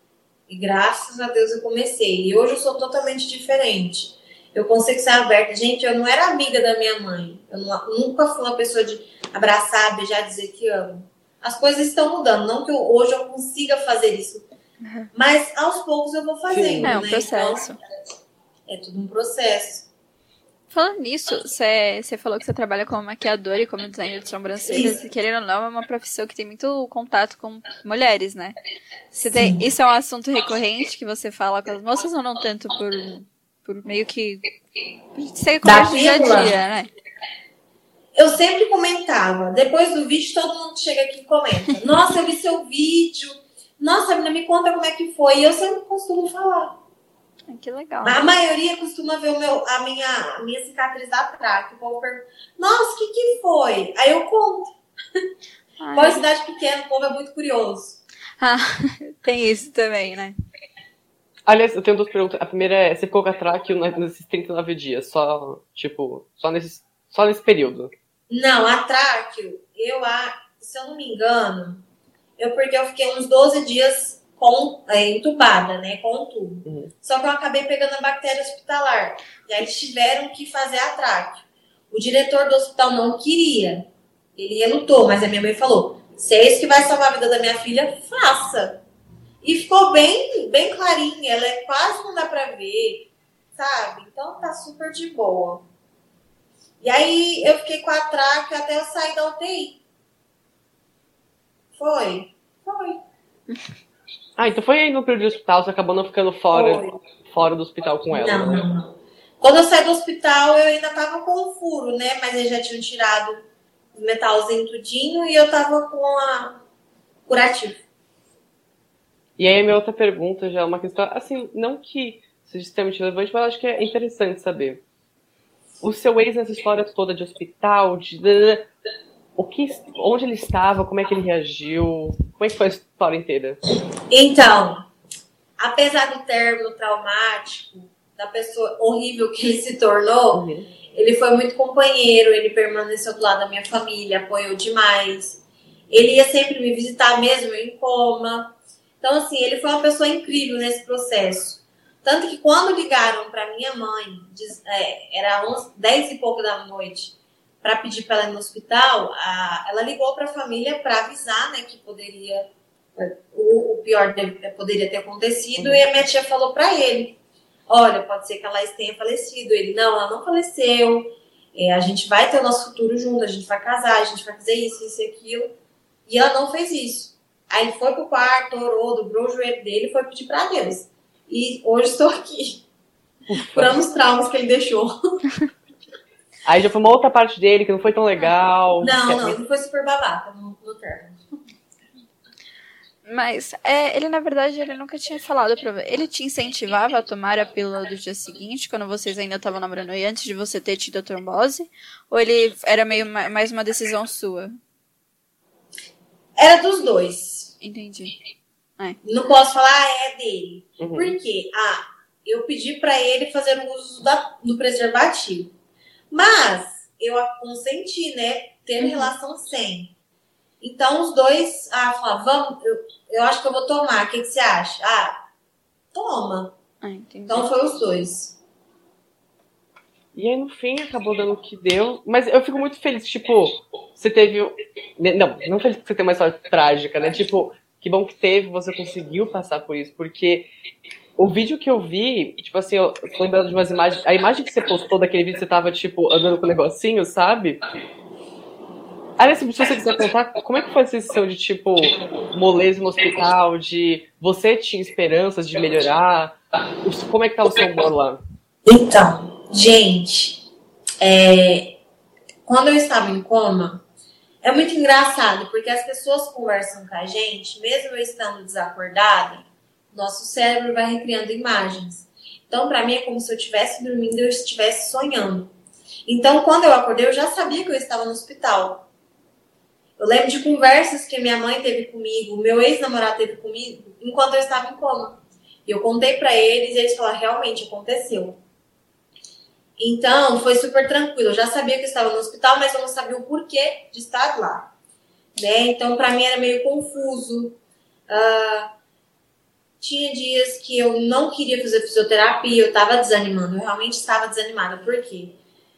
Speaker 3: E graças a Deus eu comecei. E hoje eu sou totalmente diferente. Eu consigo ser aberta. Gente, eu não era amiga da minha mãe. Eu não, nunca fui uma pessoa de abraçar, beijar, dizer que amo. As coisas estão mudando. Não que eu, hoje eu consiga fazer isso Uhum. Mas aos poucos eu vou fazendo.
Speaker 2: É um né? processo.
Speaker 3: Então, é tudo um processo.
Speaker 2: Falando nisso, você falou que você trabalha como maquiadora e como designer de sobrancelhas, e querendo ou não, é uma profissão que tem muito contato com mulheres, né? Você tem, isso é um assunto recorrente que você fala com as moças ou não tanto por, por meio que. Por ser conversa do dia a dia, né?
Speaker 3: Eu sempre comentava, depois do vídeo todo mundo chega aqui e comenta. Nossa, eu vi seu vídeo nossa, menina, me conta como é que foi. E eu sempre costumo falar.
Speaker 2: Que legal.
Speaker 3: A maioria costuma ver o meu, a, minha, a minha cicatriz atrás. O povo pergunta, nossa, o que, que foi? Aí eu conto. Ai. cidade pequena, o povo é muito curioso.
Speaker 2: Ah, tem isso também, né?
Speaker 1: Aliás, eu tenho duas perguntas. A primeira é, você ficou com a tráqueo nesses 39 dias? Só, tipo, só nesse, só nesse período?
Speaker 3: Não, a tráqueo, eu, se eu não me engano, eu porque eu fiquei uns 12 dias com, é, entubada, né, com o tubo. Uhum. Só que eu acabei pegando a bactéria hospitalar. E aí eles tiveram que fazer a tráqueo. O diretor do hospital não queria. Ele relutou, mas a minha mãe falou: se é isso que vai salvar a vida da minha filha, faça. E ficou bem, bem clarinha, ela é quase não dá pra ver, sabe? Então tá super de boa. E aí eu fiquei com a traca até eu sair da UTI. Foi. Foi.
Speaker 1: Ah, então foi aí no período de hospital, você acabou não ficando fora, fora do hospital com ela,
Speaker 3: Não,
Speaker 1: né?
Speaker 3: não, não. Quando eu saí do hospital, eu ainda tava com o furo, né? Mas eles já tinham tirado o metalzinho tudinho e eu tava com a curativo.
Speaker 1: E aí a minha outra pergunta já é uma questão, assim, não que seja extremamente relevante, mas eu acho que é interessante saber. O seu ex nessa história toda de hospital, de o que, onde ele estava, como é que ele reagiu, como é que foi a história inteira?
Speaker 3: Então, apesar do término traumático, da pessoa horrível que ele se tornou, ele foi muito companheiro, ele permaneceu do lado da minha família, apoiou demais. Ele ia sempre me visitar mesmo em coma. Então, assim, ele foi uma pessoa incrível nesse processo. Tanto que quando ligaram para minha mãe, diz- é, era 11, 10 e pouco da noite, para pedir para ela ir no hospital, a- ela ligou para a família para avisar né, que poderia o, o pior deve- poderia ter acontecido. E a minha tia falou para ele: Olha, pode ser que a Laís tenha falecido. Ele: Não, ela não faleceu. É, a gente vai ter o nosso futuro junto, a gente vai casar, a gente vai fazer isso, isso e aquilo. E ela não fez isso. Aí ele foi pro quarto, orou, dobrou o joelho dele e foi pedir para Deus. E hoje estou aqui, curando os traumas que ele deixou.
Speaker 1: Aí já foi uma outra parte dele que não foi tão legal.
Speaker 3: Não, não, ele foi super babaca no, no término.
Speaker 2: Mas é, ele, na verdade, ele nunca tinha falado pra você. Ele te incentivava a tomar a pílula do dia seguinte, quando vocês ainda estavam namorando e antes de você ter tido a trombose? Ou ele era meio ma- mais uma decisão sua?
Speaker 3: Era dos dois.
Speaker 2: Entendi.
Speaker 3: Não posso falar, ah, é dele.
Speaker 1: Uhum.
Speaker 3: Por quê? Ah, eu pedi pra ele fazer o uso da- do preservativo. Mas eu consenti, né? Ter
Speaker 2: Uhum.
Speaker 3: relação sem. Então os dois, ah, falaram, vamos, eu, eu acho que eu vou tomar. O que, que você acha? Ah, toma.
Speaker 2: Ah, entendi.
Speaker 3: Então foi os dois.
Speaker 1: E aí, no fim, acabou dando o que deu. Mas eu fico muito feliz, tipo, você teve. o- Não, não feliz que você tem uma história trágica, né? Tipo, que bom que teve, você conseguiu passar por isso. Porque o vídeo que eu vi, tipo assim, eu tô lembrando de umas imagens. A imagem que você postou daquele vídeo, você tava, tipo, andando com o negocinho, sabe? Aliás, se você quiser contar, como é que foi essa sensação de, tipo, moleza no hospital, de você tinha esperanças de melhorar? Como é que tá o seu humor lá?
Speaker 3: Então, gente, é, quando eu estava em coma, é muito engraçado, porque as pessoas conversam com a gente, mesmo eu estando desacordada, nosso cérebro vai recriando imagens. Então, para mim, é como se eu estivesse dormindo e eu estivesse sonhando. Então, quando eu acordei, eu já sabia que eu estava no hospital. Eu lembro de conversas que minha mãe teve comigo, meu ex-namorado teve comigo, enquanto eu estava em coma. E eu contei para eles e eles falaram, realmente aconteceu. Então, foi super tranquilo. Eu já sabia que eu estava no hospital, mas eu não sabia o porquê de estar lá. Né? Então, para mim era meio confuso. Ah, tinha dias que eu não queria fazer fisioterapia, eu estava desanimando. Eu realmente estava desanimada. Por quê?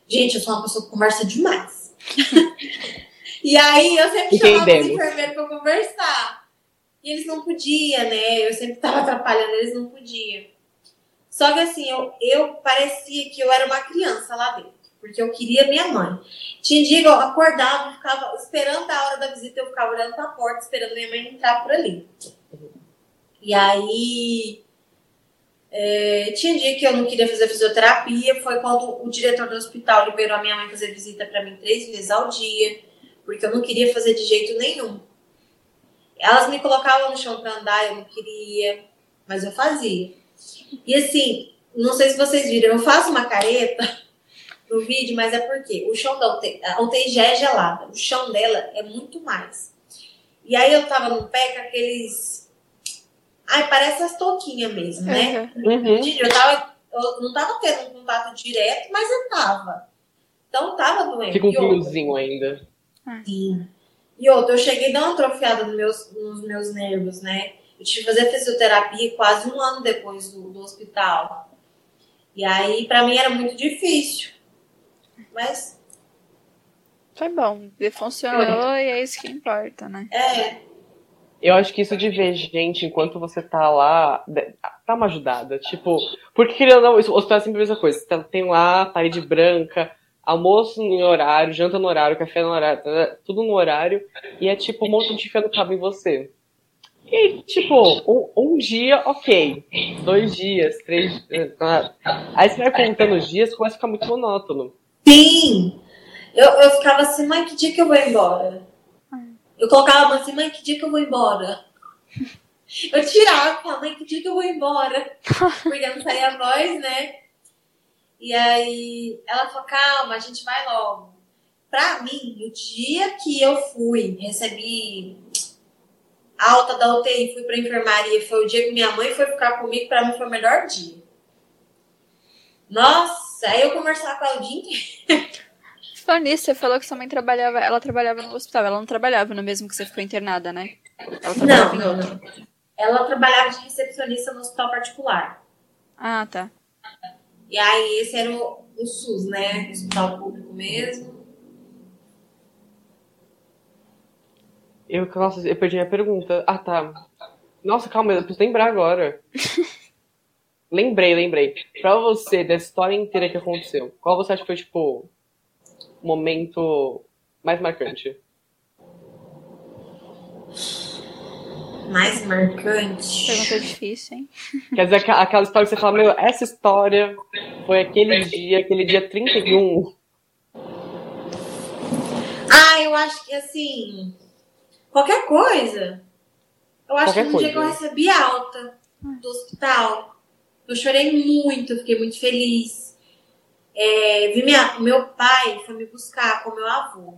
Speaker 3: Gente, eu sou uma pessoa que conversa demais. e aí, eu sempre chamava os enfermeiros para conversar. E eles não podiam, né? Eu sempre estava atrapalhando, eles não podiam. Só que assim, eu, eu parecia que eu era uma criança lá dentro, porque eu queria minha mãe. Tinha dia que eu acordava, ficava esperando a hora da visita, eu ficava olhando pra porta, esperando minha mãe entrar por ali. E aí. é, tinha dia que eu não queria fazer fisioterapia, foi quando o diretor do hospital liberou a minha mãe fazer visita pra mim três vezes ao dia, porque eu não queria fazer de jeito nenhum. Elas me colocavam no chão pra andar, eu não queria, mas eu fazia. E assim, não sei se vocês viram, eu faço uma careta no vídeo, mas é porque o chão da UTI, a UTI já é gelada, o chão dela é muito mais. E aí eu tava no pé com aqueles. Ai, parece as touquinhas mesmo, né?
Speaker 2: Uhum.
Speaker 1: Uhum.
Speaker 3: Eu, tava, eu não tava tendo um contato direto, mas eu tava. Então tava doendo.
Speaker 1: Fica um fiozinho ainda.
Speaker 3: Sim. E outra, eu cheguei a dar uma atrofiada nos meus, nos meus nervos, né? Eu tive que fazer fisioterapia quase um ano depois do, do hospital. E aí, pra mim, era muito difícil. Mas
Speaker 2: Foi bom. Funcionou e é isso que importa, né?
Speaker 3: É,
Speaker 1: Eu acho que isso de ver gente enquanto você tá lá dá uma ajudada. Tipo, porque querendo ou não, isso- o hospital é sempre a mesma coisa. Você tá- tem lá, parede branca, almoço no horário, janta no horário, café no horário, tá- tá- tudo no horário. E é tipo um monte de gente enfiando cabo em você. E, tipo, um, um dia, ok. Dois dias, três. ah. Aí você vai contando os dias, começa a ficar muito monótono.
Speaker 3: sim. Eu, eu ficava assim, mãe, que dia que eu vou embora? Eu colocava assim, mãe, que dia que eu vou embora? Eu tirava, falava, mãe, que dia que eu vou embora? Porque não saía a voz, né? E aí ela falou, calma, a gente vai logo. Pra mim, o dia que eu fui, recebi alta da UTI, fui pra enfermaria, foi o dia que minha mãe foi ficar comigo, pra mim foi o melhor dia. Nossa, aí eu conversava com dia inteiro.
Speaker 2: Falando nisso, você falou que sua mãe trabalhava, ela trabalhava no hospital. Ela não trabalhava no mesmo que você ficou internada, né?
Speaker 3: Não, não, não. Ela trabalhava de recepcionista no hospital particular.
Speaker 2: Ah, tá.
Speaker 3: E aí esse era o, o SUS, né? O hospital público mesmo.
Speaker 1: Eu, nossa, eu perdi a pergunta. Ah, tá. Nossa, calma, eu preciso lembrar agora. lembrei, lembrei. Pra você, da história inteira que aconteceu, qual você acha que foi, tipo, o momento mais marcante?
Speaker 3: Mais marcante.
Speaker 2: Pergunta difícil, hein?
Speaker 1: Quer dizer, aqua- aquela história que você fala, meu, essa história foi aquele dia, aquele dia 31.
Speaker 3: Ah, eu acho que assim. Qualquer coisa. Eu acho
Speaker 1: Qualquer
Speaker 3: que no dia
Speaker 1: coisa.
Speaker 3: que eu recebi alta do hospital, eu chorei muito, fiquei muito feliz. É, vi minha, meu pai foi me buscar com meu avô.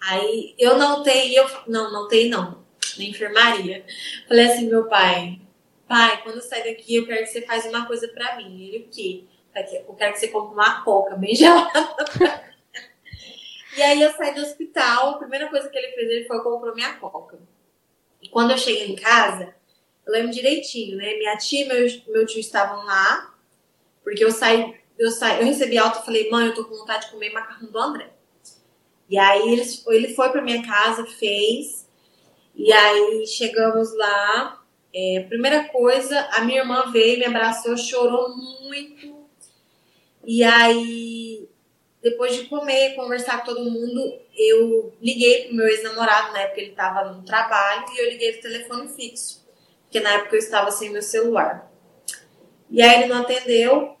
Speaker 3: Aí eu não tenho, eu não, não tenho não, na enfermaria. Falei assim, meu pai, pai, quando eu sair daqui, eu quero que você faça uma coisa pra mim. Ele, o quê? Eu quero que você compre uma coca bem gelada. E aí eu saí do hospital, a primeira coisa que ele fez, ele foi comprou minha coca. E quando eu cheguei em casa, eu lembro direitinho, né? Minha tia e meu, meu tio estavam lá, porque eu saí, eu saí, eu recebi alta e falei, mãe, eu tô com vontade de comer macarrão do André. E aí eles, ele foi pra minha casa, fez, e aí chegamos lá. É, primeira coisa, a minha irmã veio, me abraçou, chorou muito. E aí depois de comer, conversar com todo mundo, eu liguei pro meu ex-namorado, na época ele estava no trabalho, e eu liguei do telefone fixo, porque na época eu estava sem meu celular. E aí ele não atendeu,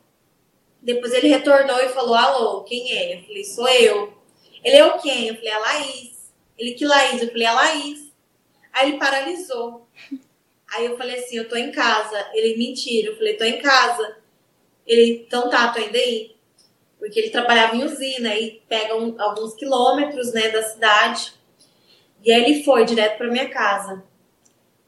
Speaker 3: depois ele retornou e falou, alô, quem é? Eu falei, sou eu. Ele é o quem? Eu falei, a Laís. Ele, que Laís? Eu falei, a Laís. Aí ele paralisou. Aí eu falei assim, eu tô em casa. Ele, mentira. Eu falei, tô em casa. Ele, então tá, tô indo aí porque ele trabalhava em usina e pega alguns quilômetros né, da cidade. E aí ele foi direto para minha casa.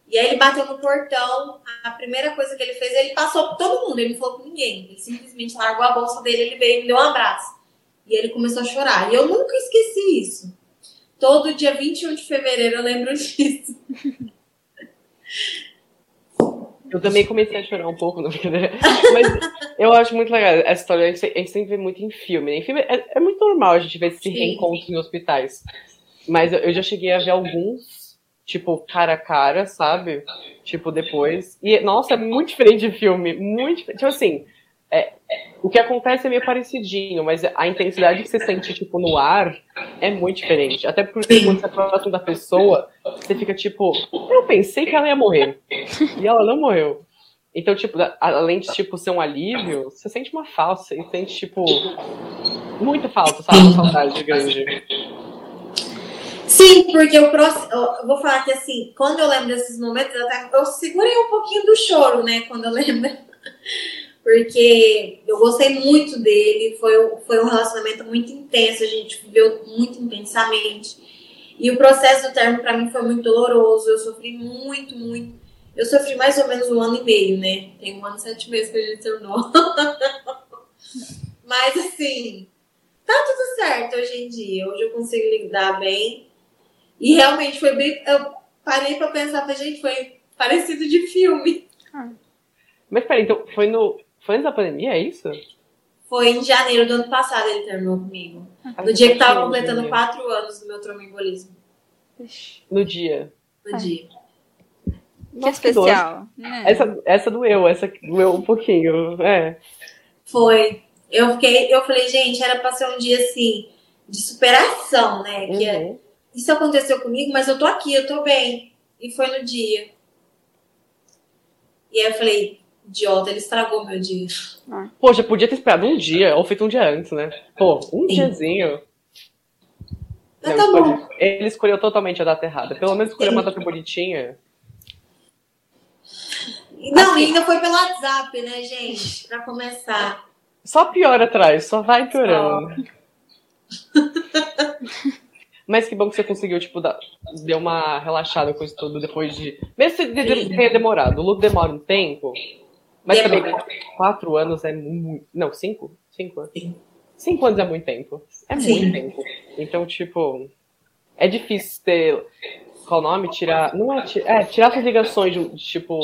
Speaker 3: E aí ele bateu no portão. A primeira coisa que ele fez, ele passou por todo mundo, ele não falou com ninguém. Ele simplesmente largou a bolsa dele, ele veio e me deu um abraço. E ele começou a chorar. E eu nunca esqueci isso. Todo dia 21 de fevereiro eu lembro disso.
Speaker 1: Eu também comecei a chorar um pouco, não brincadeira. Mas eu acho muito legal essa história. A gente, a gente sempre vê muito em filme. Né? Em filme é, é muito normal a gente ver esse
Speaker 3: Sim.
Speaker 1: reencontro em hospitais. Mas eu, eu já cheguei a ver alguns, tipo, cara a cara, sabe? Tipo, depois. E, nossa, é muito diferente de filme. Muito diferente. Tipo assim, é, o que acontece é meio parecidinho, mas a intensidade que você sente, tipo, no ar é muito diferente. Até porque quando você é próximo da pessoa, você fica tipo, eu pensei que ela ia morrer. E ela não morreu. Então, tipo, além de tipo, ser um alívio, você sente uma falsa e sente, tipo, muita falta, sabe? Uma saudade grande.
Speaker 3: Sim, porque o próximo. Eu vou falar que assim, quando eu lembro desses momentos, eu, até, eu segurei um pouquinho do choro, né? Quando eu lembro. Porque eu gostei muito dele, foi, foi um relacionamento muito intenso, a gente viveu muito intensamente. E o processo do término pra mim foi muito doloroso, eu sofri muito, muito. Eu sofri mais ou menos um ano e meio, né? Tem um ano e sete meses que a gente terminou. Mas assim, tá tudo certo hoje em dia. Hoje eu consigo lidar bem. E realmente foi bem. Eu parei pra pensar, falei, gente, foi parecido de filme.
Speaker 1: Mas peraí, então, foi no. Foi antes da pandemia, é isso?
Speaker 3: Foi em janeiro do ano passado ele terminou comigo.
Speaker 1: Ai,
Speaker 3: No dia que tava completando
Speaker 1: gente.
Speaker 3: quatro anos do meu tromboembolismo.
Speaker 1: No dia.
Speaker 3: No
Speaker 2: Ah.
Speaker 3: dia.
Speaker 2: Que
Speaker 1: Nossa, que
Speaker 2: especial. né?
Speaker 1: Essa, essa doeu, essa doeu um pouquinho. É.
Speaker 3: Foi. Eu fiquei, eu falei, gente, era pra ser um dia assim, de superação, né? Que é-
Speaker 1: Uhum.
Speaker 3: isso aconteceu comigo, mas eu tô aqui, eu tô bem. E foi no dia. E aí eu falei, idiota, ele estragou meu dia.
Speaker 1: Poxa, podia ter esperado um dia, ou feito um dia antes, né? Pô, um
Speaker 3: Sim.
Speaker 1: diazinho. Não,
Speaker 3: tá bom.
Speaker 1: Ele escolheu totalmente a data errada. Pelo menos escolheu
Speaker 3: Sim.
Speaker 1: uma data bonitinha.
Speaker 3: Não,
Speaker 1: Assim-
Speaker 3: ainda foi pelo WhatsApp, né, gente? Pra começar.
Speaker 1: Só piora atrás, só vai piorando. Mas que bom que você conseguiu, tipo, dar, deu uma relaxada com isso tudo depois de. Mesmo se
Speaker 3: Sim.
Speaker 1: tenha demorado. O luto demora um tempo. Mas também,
Speaker 3: Demora.
Speaker 1: quatro anos é muito. Não, cinco? Cinco anos.
Speaker 3: Sim.
Speaker 1: Cinco anos é muito tempo. É
Speaker 3: Sim.
Speaker 1: muito tempo. Então, tipo. É difícil ter. Qual o nome? Tirar. Não é, é tirar suas ligações de, tipo.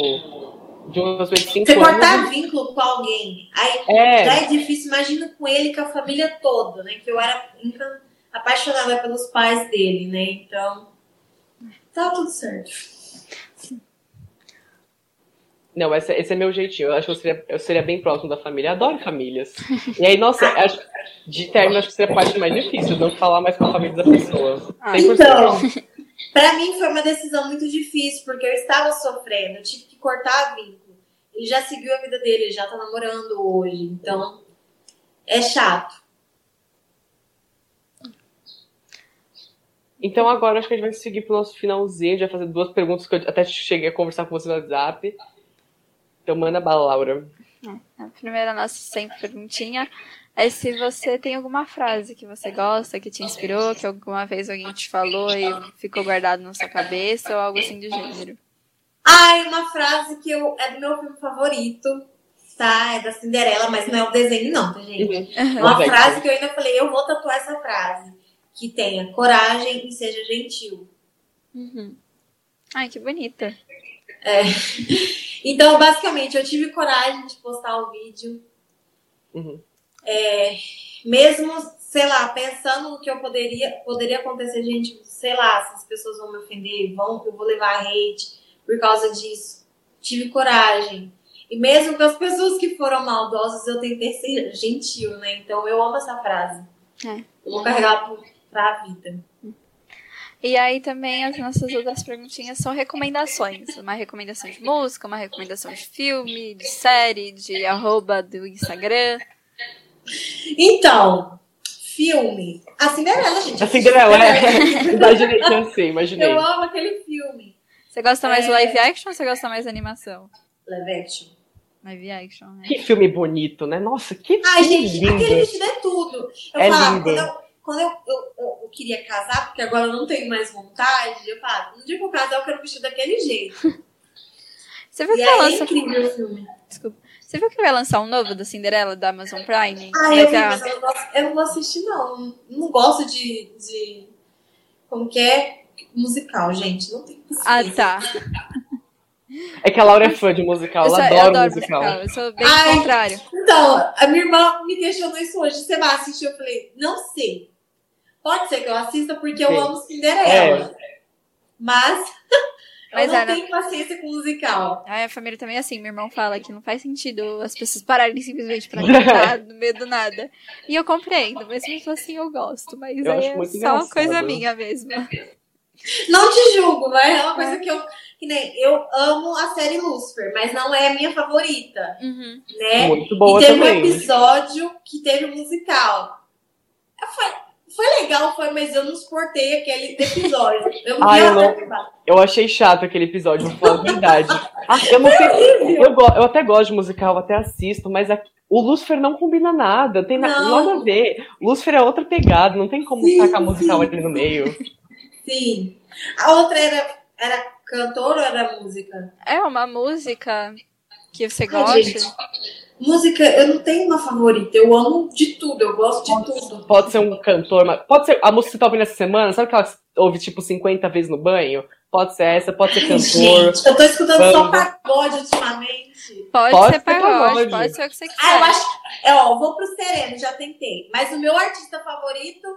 Speaker 1: De umas vezes cinco
Speaker 3: Você
Speaker 1: anos.
Speaker 3: cortar vínculo com alguém. Aí
Speaker 1: É.
Speaker 3: já é difícil, imagina com ele com a família toda, né? Que eu era apaixonada pelos pais dele, né? Então, tá tudo certo.
Speaker 1: Não, esse, esse é meu jeitinho. Eu acho que eu seria, eu seria bem próximo da família. Adoro famílias. E aí, nossa, acho, de término, acho que seria a parte mais difícil, não falar mais com a família da pessoa.
Speaker 2: Ah,
Speaker 1: 100%.
Speaker 3: Então, pra mim foi uma decisão muito difícil, porque eu estava sofrendo, eu tive que cortar vínculo. Ele já seguiu a vida dele, ele já tá namorando hoje, então é chato.
Speaker 1: Então agora acho que a gente vai seguir pro nosso finalzinho. A gente vai fazer duas perguntas que eu até cheguei a conversar com você no WhatsApp. Então manda bala, Laura.
Speaker 2: A primeira nossa sempre perguntinha é se você tem alguma frase que você gosta, que te inspirou, que alguma vez alguém te falou e ficou guardado na sua cabeça ou algo assim do gênero.
Speaker 3: Ai, uma frase que eu, é do meu filme favorito, tá? É da Cinderela, mas não é o desenho, não, tá, gente? Uma
Speaker 1: Mas é
Speaker 3: frase que eu ainda falei, eu vou tatuar essa frase. Que tenha coragem e seja gentil.
Speaker 2: Uhum. Ai, que bonita.
Speaker 3: Então, basicamente, eu tive coragem de postar o vídeo.
Speaker 1: Uhum.
Speaker 3: Mesmo, sei lá, pensando no que eu poderia, poderia acontecer, gente, sei lá, se as pessoas vão me ofender, vão, eu vou levar hate por causa disso. Tive coragem. E mesmo com as pessoas que foram maldosas, eu tentei ser gentil, né? Então eu amo essa frase.
Speaker 2: É.
Speaker 3: Eu vou carregar pra vida.
Speaker 2: E aí também as nossas outras perguntinhas são recomendações. Uma recomendação de música, uma recomendação de filme, de série, de arroba do Instagram.
Speaker 3: Então, filme. A Cinderela, gente.
Speaker 1: A Cinderela, é. Imaginei que assim, imaginei.
Speaker 3: Eu amo aquele filme.
Speaker 2: Você gosta mais
Speaker 3: É.
Speaker 2: do live action ou você gosta mais animação?
Speaker 3: Live action.
Speaker 2: Live action, né?
Speaker 1: Que filme bonito, né? Nossa, que
Speaker 3: Ai,
Speaker 1: filme
Speaker 3: gente,
Speaker 1: lindo.
Speaker 3: aquele vestido é tudo. Eu
Speaker 1: É
Speaker 3: falava,
Speaker 1: lindo.
Speaker 3: quando, eu, quando eu, eu, eu- queria casar, porque agora eu não tenho mais vontade, eu falava, no dia que eu casar, eu quero vestir daquele jeito.
Speaker 2: Você viu
Speaker 3: E
Speaker 2: que vai
Speaker 3: é
Speaker 2: lançar.
Speaker 3: filme.
Speaker 2: Desculpa. Você viu que vai lançar um novo da Cinderela da Amazon Prime? Vai
Speaker 3: eu vi, eu não, gosto, eu não vou assistir, não. Não gosto de. de como que é? Musical, gente. Não tem
Speaker 2: Ah, tá.
Speaker 1: É que a Laura é fã de musical, ela adora
Speaker 2: adoro
Speaker 1: musical.
Speaker 2: musical. Eu sou bem
Speaker 3: Ai.
Speaker 2: contrário.
Speaker 3: Então, a minha irmã me questionou isso hoje. Você vai assistir? Eu falei, não sei. Pode ser que eu assista porque eu
Speaker 1: Sim.
Speaker 3: amo Cinderela. Mas, eu
Speaker 2: Mas
Speaker 3: não
Speaker 2: é, né?
Speaker 3: tenho paciência com musical.
Speaker 2: A minha família também é assim. Meu irmão fala que não faz sentido as pessoas pararem simplesmente pra cantar no meio do nada. E eu compreendo, mas mesmo assim eu gosto. Mas
Speaker 1: Eu
Speaker 2: é
Speaker 1: muito
Speaker 2: só
Speaker 1: engraçado.
Speaker 2: coisa minha mesmo.
Speaker 3: Não te julgo, mas é uma coisa que eu. Que nem, eu amo a série Lucifer, mas não é a minha favorita,
Speaker 2: Uhum.
Speaker 3: né?
Speaker 1: Muito boa
Speaker 3: e teve
Speaker 1: também.
Speaker 3: um episódio que teve um musical. Foi, foi legal, foi, mas eu não suportei aquele episódio. Eu
Speaker 1: Ah, eu não-. Eu achei chato aquele episódio, vou falar a verdade. Ah, eu não sei. Eu, go- eu até gosto de musical, eu até assisto, mas aqui- o Lucifer não combina nada, tem na-
Speaker 3: Não.
Speaker 1: nada a ver. Lucifer é outra pegada, não tem como
Speaker 3: Sim,
Speaker 1: tacar musical
Speaker 3: sim.
Speaker 1: ali no meio.
Speaker 3: Sim. A outra era, era cantor ou era música?
Speaker 2: É uma música que você gosta.
Speaker 3: gente. Música, eu não tenho uma favorita. Eu amo de tudo, eu gosto de tudo.
Speaker 1: Pode ser um cantor, mas pode ser a música que você tá ouvindo essa semana, sabe que ela ouve tipo 50 vezes no banho? Pode ser essa, pode ser
Speaker 3: Ai,
Speaker 1: cantor.
Speaker 3: gente, eu tô escutando só
Speaker 1: banda.
Speaker 3: pagode ultimamente.
Speaker 2: Pode,
Speaker 1: Pode
Speaker 2: ser
Speaker 1: ser
Speaker 2: pagode,
Speaker 1: pagode.
Speaker 2: pode ser o que você quiser.
Speaker 3: Ah, eu acho. É, ó, vou pro sereno, já tentei. Mas o meu artista favorito,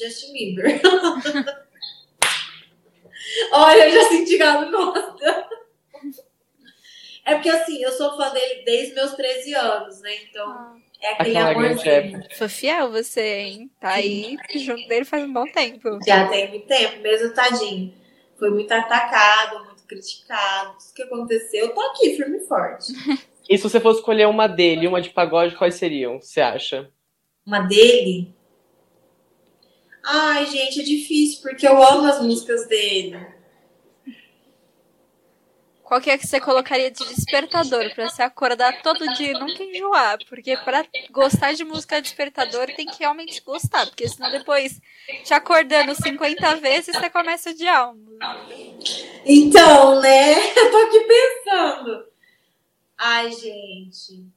Speaker 3: Justin Bieber. Olha, eu já senti não gosta. É porque assim, eu sou fã dele desde meus 13 anos, né? Então,
Speaker 2: Ah,
Speaker 3: é aquele amorzinho.
Speaker 2: Foi fiel você, hein? Tá aí junto dele faz um bom tempo.
Speaker 3: Já tem muito tempo, mesmo tadinho. Foi muito atacado, muito criticado. Isso que aconteceu. Eu tô aqui, firme e forte.
Speaker 1: E se você fosse escolher uma dele e uma de pagode, quais seriam? Você acha?
Speaker 3: Uma dele. Ai, gente, é difícil, porque eu amo as músicas dele.
Speaker 2: Qual que é que você colocaria de despertador pra se acordar todo dia e nunca enjoar? Porque pra gostar de música despertador tem que realmente gostar, porque senão depois te acordando 50 vezes você começa a odiar. uma música.
Speaker 3: Então, né? Eu tô aqui pensando. Ai, gente.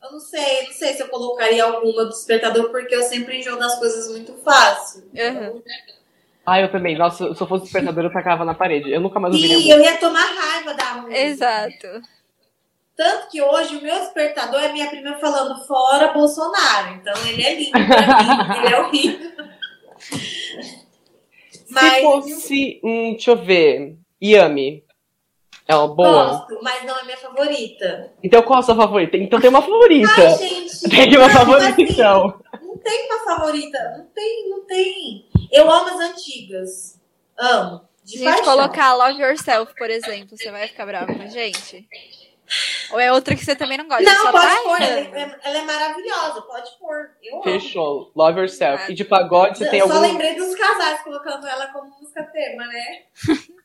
Speaker 3: Eu não sei, não sei se eu colocaria alguma do despertador, porque eu sempre enjoo das coisas muito fácil.
Speaker 2: Uhum.
Speaker 1: Ah, eu também. Nossa, se eu fosse despertador, eu tacava na parede. Eu nunca mais ouviria
Speaker 3: E
Speaker 1: música.
Speaker 3: eu ia tomar raiva da música.
Speaker 2: Exato.
Speaker 3: Tanto que hoje o meu despertador é minha prima falando fora Bolsonaro. Então ele é lindo pra mim, ele é horrível.
Speaker 1: Se
Speaker 3: Mas
Speaker 1: fosse, hum, deixa eu ver, Yami. É uma boa?
Speaker 3: gosto, mas não é minha favorita.
Speaker 1: Então qual a sua favorita? Então tem uma favorita.
Speaker 3: Ai, gente.
Speaker 1: Tem uma
Speaker 3: não,
Speaker 1: favorita,
Speaker 3: assim,
Speaker 1: então.
Speaker 3: Não tem uma favorita. Não tem, não tem. Eu amo as antigas. Amo. De
Speaker 2: Se a gente
Speaker 3: paixão.
Speaker 2: colocar Love Yourself, por exemplo, você vai ficar brava com a gente? Ou é outra que você também não gosta?
Speaker 3: Não,
Speaker 2: só
Speaker 3: pode
Speaker 2: tá
Speaker 3: pôr. Ela é, ela é maravilhosa. Pode pôr. Eu amo.
Speaker 1: Fechou. Love Yourself. E de pagode, você tem
Speaker 3: Eu só
Speaker 1: algum...
Speaker 3: lembrei dos casais colocando ela como música tema, né?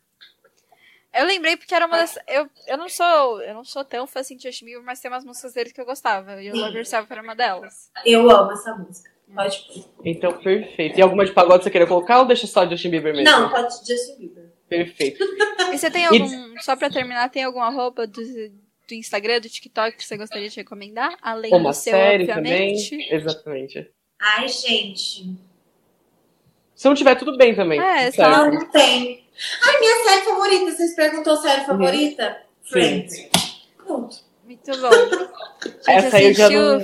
Speaker 2: Eu lembrei porque era uma das. Eu, eu não sou. Eu não sou tão fã assim de Justin Bieber, mas tem umas músicas dele que eu gostava. E o Love Yourself era uma delas.
Speaker 3: Eu amo essa música. Pode pôr.
Speaker 1: Então, perfeito. E alguma de pagode você queira colocar ou deixa só Justin Bieber mesmo?
Speaker 3: Não, pode Justin Bieber.
Speaker 1: Perfeito.
Speaker 2: E você tem algum. Só pra terminar, tem alguma roupa do, do Instagram, do TikTok que você gostaria de recomendar? Além
Speaker 1: Uma
Speaker 2: do seu,
Speaker 1: série
Speaker 2: obviamente.
Speaker 1: também. Exatamente.
Speaker 3: Ai, gente.
Speaker 1: Se não tiver, tudo bem também.
Speaker 2: É, só-.
Speaker 3: Não, não tem. Ai, minha série favorita. Vocês perguntou série favorita? Friends. Pronto.
Speaker 2: Muito bom.
Speaker 1: Essa aí eu já não...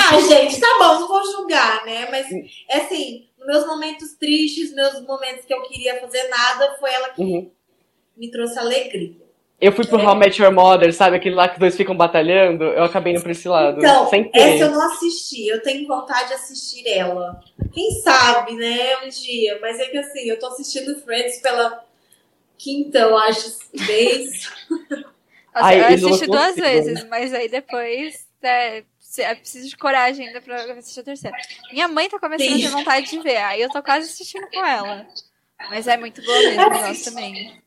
Speaker 3: Ah, gente, tá bom, não vou julgar, né? Mas, é assim, nos meus momentos tristes, meus momentos que eu queria fazer nada, foi ela que
Speaker 1: Uhum.
Speaker 3: me trouxe alegria.
Speaker 1: Eu fui pro How I Met Your Mother, sabe? Aquele lá que os dois ficam batalhando. Eu acabei indo pra esse lado.
Speaker 3: Então,
Speaker 1: sem
Speaker 3: essa eu não assisti. Eu tenho vontade de assistir ela. Quem sabe, né? Um dia. Mas é que assim, eu tô assistindo Friends pela quinta, eu acho, vez.
Speaker 2: Eu assisti duas vezes, mas aí depois é, cê- é preciso de coragem ainda pra assistir a terceira. Minha mãe tá começando
Speaker 3: Sim.
Speaker 2: a ter vontade de ver, aí eu tô quase assistindo com ela. Mas é muito boa mesmo, eu gosto também.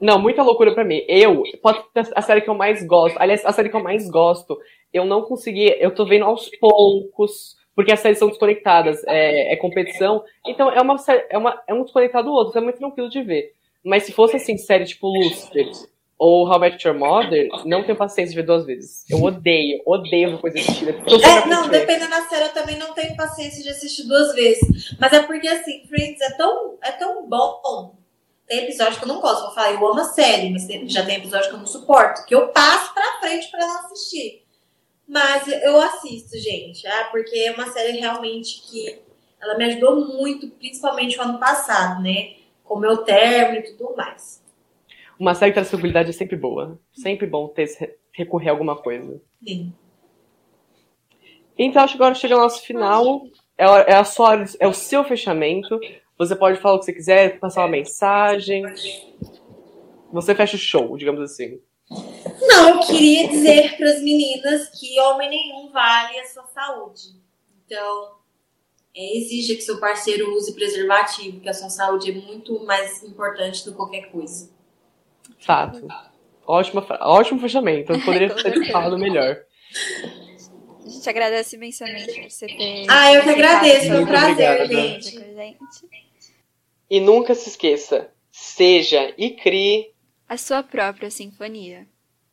Speaker 1: Não, muita loucura pra mim. Eu, pode ser a série que eu mais gosto. Aliás, a série que eu mais gosto, eu não consegui. Eu tô vendo aos poucos, porque as séries são desconectadas. É, é competição. Então é uma série, é, uma, é um desconectado do outro. É muito tranquilo de ver. Mas se fosse assim, série tipo Lucifer ou How I Met Your Mother, não tenho paciência de ver duas vezes. Eu odeio, odeio coisa assistida.
Speaker 3: É, não, dependendo da série, eu também não tenho paciência de assistir duas vezes. Mas é porque, assim, Friends é tão, é tão bom. Tem episódio que eu não gosto. Vou falar, eu amo a série, mas tem- já tem episódio que eu não suporto. Que eu passo pra frente pra não assistir. Mas eu assisto, gente. Ah, porque é uma série realmente que ela me ajudou muito, principalmente o ano passado, né? Com o meu término e tudo mais.
Speaker 1: Uma traz tranquilidade é sempre boa. Sempre bom ter recorrer a alguma coisa.
Speaker 3: Sim.
Speaker 1: Então, acho que agora chega o nosso final. É, a- é a sua é o seu fechamento. Você pode falar o que você quiser, passar uma mensagem. Você fecha o show, digamos assim.
Speaker 3: Não, eu queria dizer para as meninas que homem nenhum vale a sua saúde. Então, é, exija que seu parceiro use preservativo, que a sua saúde é muito mais importante do que qualquer coisa.
Speaker 1: Fato. Ótima, ótimo fechamento. Eu poderia ter falado melhor.
Speaker 2: A gente agradece imensamente por você ter.
Speaker 3: Ah, eu que agradeço, foi um prazer, gente.
Speaker 2: gente.
Speaker 1: E nunca se esqueça, seja e crie
Speaker 2: A sua própria sinfonia.